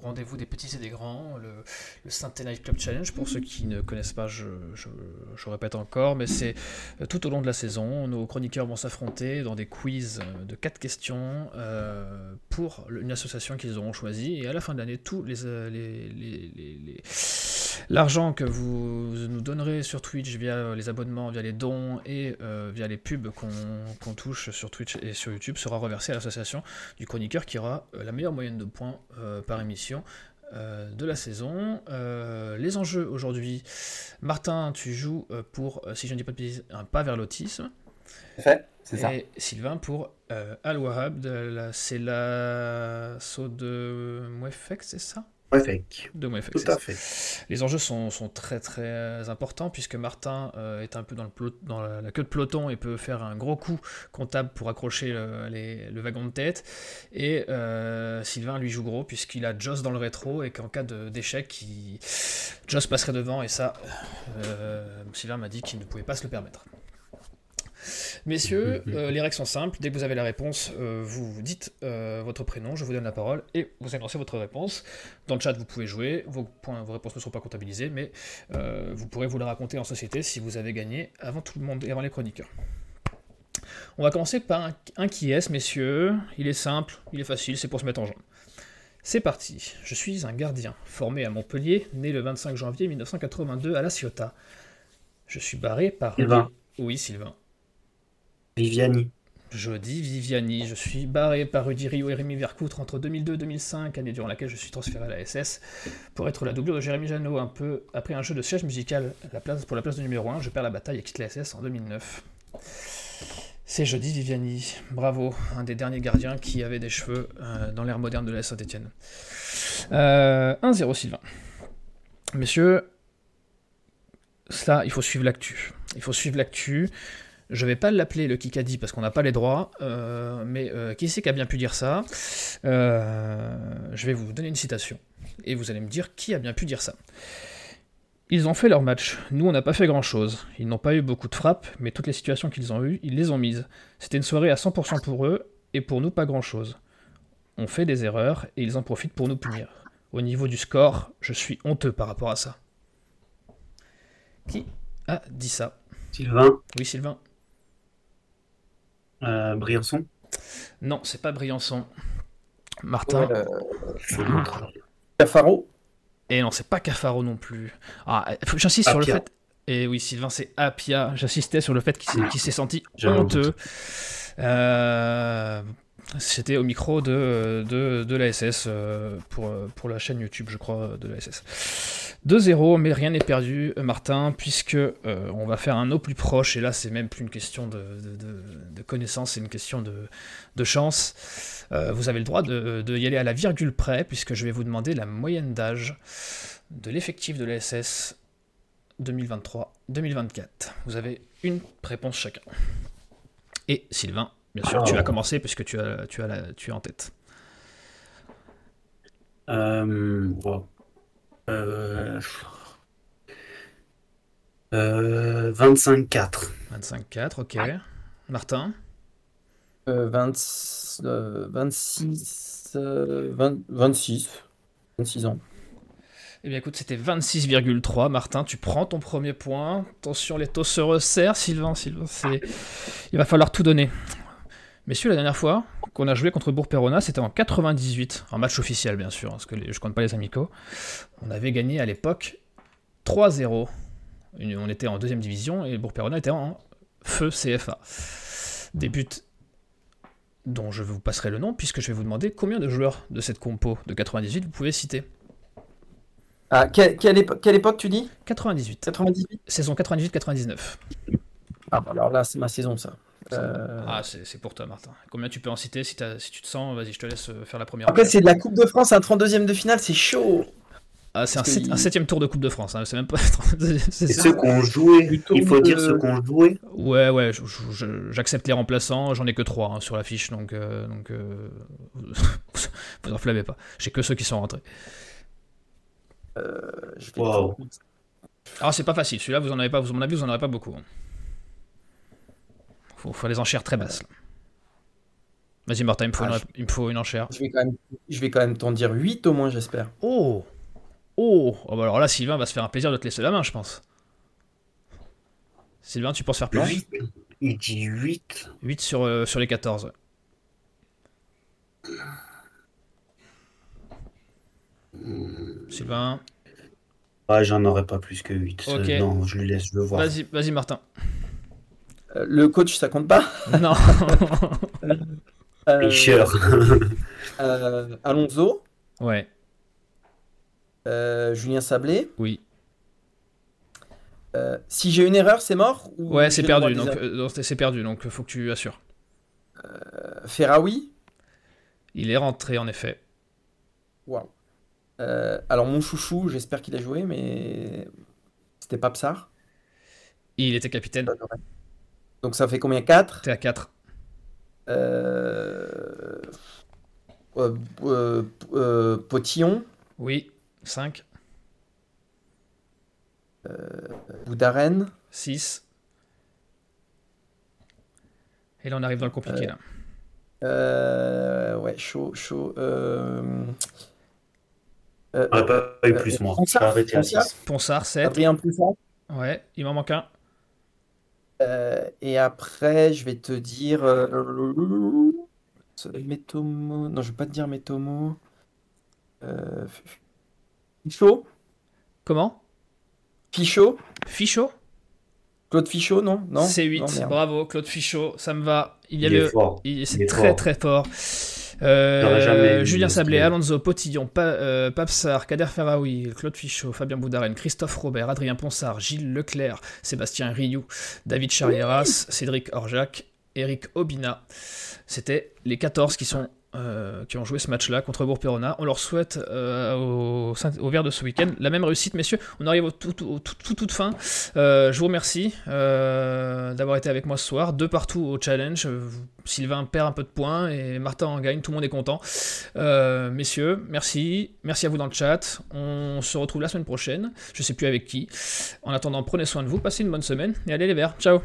rendez-vous des petits et des grands, le, le Centennial Club Challenge. Pour ceux qui ne connaissent pas, je, je, répète encore, mais c'est euh, tout au long de la saison, nos chroniqueurs vont s'affronter dans des quiz euh, de 4 questions euh, pour une association qu'ils auront choisie. Et à la fin de l'année, tous l'argent que vous nous donnerez sur Twitch via les abonnements, via les dons et via les pubs qu'on qu touche sur Twitch et sur YouTube sera reversé à l'association du chroniqueur qui aura euh, la meilleure moyenne de points euh, par émission euh, de la saison. Euh, les enjeux aujourd'hui, Martin, tu joues pour, si je ne dis pas de bêtises, un pas vers l'autisme. Fait, c'est ça. Et Sylvain pour Al-Wahab, c'est l'assaut de Mouefek, c'est ça? De Tout à fait. Les enjeux sont, sont, très très importants puisque Martin euh, est un peu dans, le plot, dans la, la, queue de peloton et peut faire un gros coup comptable pour accrocher le, les, le wagon de tête. Et euh, Sylvain lui joue gros puisqu'il a Joss dans le rétro et qu'en cas d'échec, il... Joss passerait devant et ça, euh, Sylvain m'a dit qu'il ne pouvait pas se le permettre. Messieurs, euh, les règles sont simples. Dès que vous avez la réponse, euh, vous dites euh, votre prénom, je vous donne la parole et vous annoncez votre réponse. Dans le chat, vous pouvez jouer. Vos, points, vos réponses ne seront pas comptabilisées, mais vous pourrez vous la raconter en société si vous avez gagné avant tout le monde et avant les chroniqueurs. On va commencer par un, un qui est, messieurs? Il est simple, il est facile, c'est pour se mettre en jambe. C'est parti. Je suis un gardien, formé à Montpellier, né le 25 janvier 1982 à La Ciotat. Je suis barré par... Sylvain. Oui, Sylvain. Viviani. Je Viviani. Je suis barré par Rudy Rio et Rémi Vercoutre entre 2002 et 2005, année durant laquelle je suis transféré à la SS, pour être la doublure de Jérémy Janot. Un peu après un jeu de siège musical pour la place de numéro 1, je perds la bataille et quitte la SS en 2009. C'est jeudi Viviani. Bravo, un des derniers gardiens qui avait des cheveux euh, dans l'ère moderne de la Saint-Etienne. Euh, 1-0 Sylvain. Messieurs, ça, il faut suivre l'actu. Il faut suivre l'actu. Je vais pas l'appeler le Kikadi parce qu'on n'a pas les droits, euh, mais euh, qui c'est qui a bien pu dire ça? Euh, Je vais vous donner une citation et vous allez me dire qui a bien pu dire ça. Ils ont fait leur match, nous on n'a pas fait grand chose. Ils n'ont pas eu beaucoup de frappes, mais toutes les situations qu'ils ont eues, ils les ont mises. C'était une soirée à 100% pour eux, et pour nous pas grand chose. On fait des erreurs, et ils en profitent pour nous punir. Au niveau du score, je suis honteux par rapport à ça. Qui a dit ça? Sylvain. Oui, Sylvain. Euh, Briançon Non, c'est pas Briançon. Martin. Ouais, euh... Cafaro Et non, c'est pas Cafaro non plus. Ah, j'insiste sur le fait. Et oui, Sylvain, c'est Apia. J'insistais sur le fait qu'il s'est senti honteux. Euh, C'était au micro de, de, de l'ASS euh, pour, pour la chaîne YouTube, je crois, de l'ASS. 2-0, mais rien n'est perdu, Martin, puisque euh, on va faire un au plus proche, et là c'est même plus une question de, de, de, de connaissance, c'est une question de, chance. Euh, vous avez le droit de, y aller à la virgule près, puisque je vais vous demander la moyenne d'âge de l'effectif de l'ASS 2023-2024. Vous avez une réponse chacun. Et Sylvain, bien sûr, tu vas commencer puisque tu, as, tu, as la, tu es en tête. Euh, wow. Euh... Euh, 25-4. 25-4, ok. Martin? Euh, 20, euh, 26, 20, 26. 26 ans. Eh bien écoute, c'était 26,3. Martin, tu prends ton premier point. Attention, les taux se resserrent. Sylvain, Sylvain, c'est... il va falloir tout donner. Messieurs, la dernière fois qu'on a joué contre Bourg-Perona, c'était en 98, en match officiel bien sûr, parce que les, je compte pas les amicaux. On avait gagné à l'époque 3-0. On était en deuxième division et Bourg-Perona était en feu CFA. Des buts dont je vous passerai le nom, puisque je vais vous demander combien de joueurs de cette compo de 98 vous pouvez citer. Ah, quelle, quelle, épo quelle époque tu dis? 98. 98 Saison 98-99. Ah, bah alors là, c'est ma saison, ça. Euh... Ah, c'est pour toi, Martin. Combien tu peux en citer si, si tu te sens Vas-y, je te laisse faire la première. Après, c'est de la Coupe de France, un 32e de finale, c'est chaud. Ah, c'est un, il... un, septième tour de Coupe de France, hein. c'est même pas. c'est ceux qu'on jouait, il faut de... dire ceux qu'on jouait. Ouais, ouais, j'accepte les remplaçants, j'en ai que trois hein, sur la fiche, donc, euh, donc euh... vous enflammez pas. J'ai que ceux qui sont rentrés. Euh, je vais wow. Alors c'est pas facile, celui-là vous en avez pas, vous, à mon avis vous en aurez pas beaucoup. Faut, faut les enchères très basses. Vas-y Martin, il me faut, Ah, une, il me faut une enchère. Je vais quand même, je vais quand même t'en dire 8 au moins, j'espère. Oh Oh Oh, bah Alors là Sylvain va se faire un plaisir de te laisser la main je pense. Sylvain tu penses faire plus 8 Il dit 8. 8 sur, euh, sur les 14. Sylvain, Ah, j'en aurais pas plus que 8. Ok. non, je lui laisse le voir. vas-y, vas-y Martin. Euh, le coach, ça compte pas Non. Euh, euh, Alonso, ouais, euh, Julien Sablé. oui. Euh, si j'ai une erreur, c'est mort ou Ouais, c'est perdu, donc euh, c'est perdu, donc faut que tu assures. Euh, Ferraoui. Il est rentré en effet. Waouh. Alors mon chouchou, j'espère qu'il a joué, mais c'était pas Psar. Il était capitaine. Donc ça fait combien? 4 T'es à 4. euh... euh, euh, euh, Potillon, Oui. 5. Boudaren, 6. Et là on arrive dans le compliqué là. euh, ouais, chaud, chaud. Euh... euh, J'aurais pas eu euh, plus, moi. Ponsard, Ponsard, 6. Ponsard 7. Adrien Ponsard? Ouais, il m'en manque un. Euh, et après, je vais te dire. euh, Métomo. Non, je vais pas te dire Métomo. Euh... Fichot Comment? Fichot Fichot? Claude Fichot, non Non? C'est 8. Non, merde. Bravo, Claude Fichot, ça me va. Il y a Il est le. fort. il- Il C'est est très fort. très fort. Euh, Julien Sablé, Alonso, Potillon, Pa- euh, Papsar, Kader Ferraoui, Claude Fichot, Fabien Boudaren, Christophe Robert, Adrien Ponsard, Gilles Leclerc, Sébastien Rioux, David Charrieras, Cédric Orjac, Eric Obina. C'était les 14 qui sont euh, qui ont joué ce match-là contre Bourg-Perona. On leur souhaite euh, au, vert de ce week-end la même réussite, messieurs. On arrive au tout, tout, tout, tout- toute fin. Euh, je vous remercie d'avoir été avec moi ce soir. Deux partout au challenge. Sylvain perd un peu de points et Martin en gagne. Tout le monde est content. Messieurs, merci. Merci à vous dans le chat. On se retrouve la semaine prochaine. Je sais plus avec qui. En attendant, prenez soin de vous. Passez une bonne semaine et allez les verts. Ciao.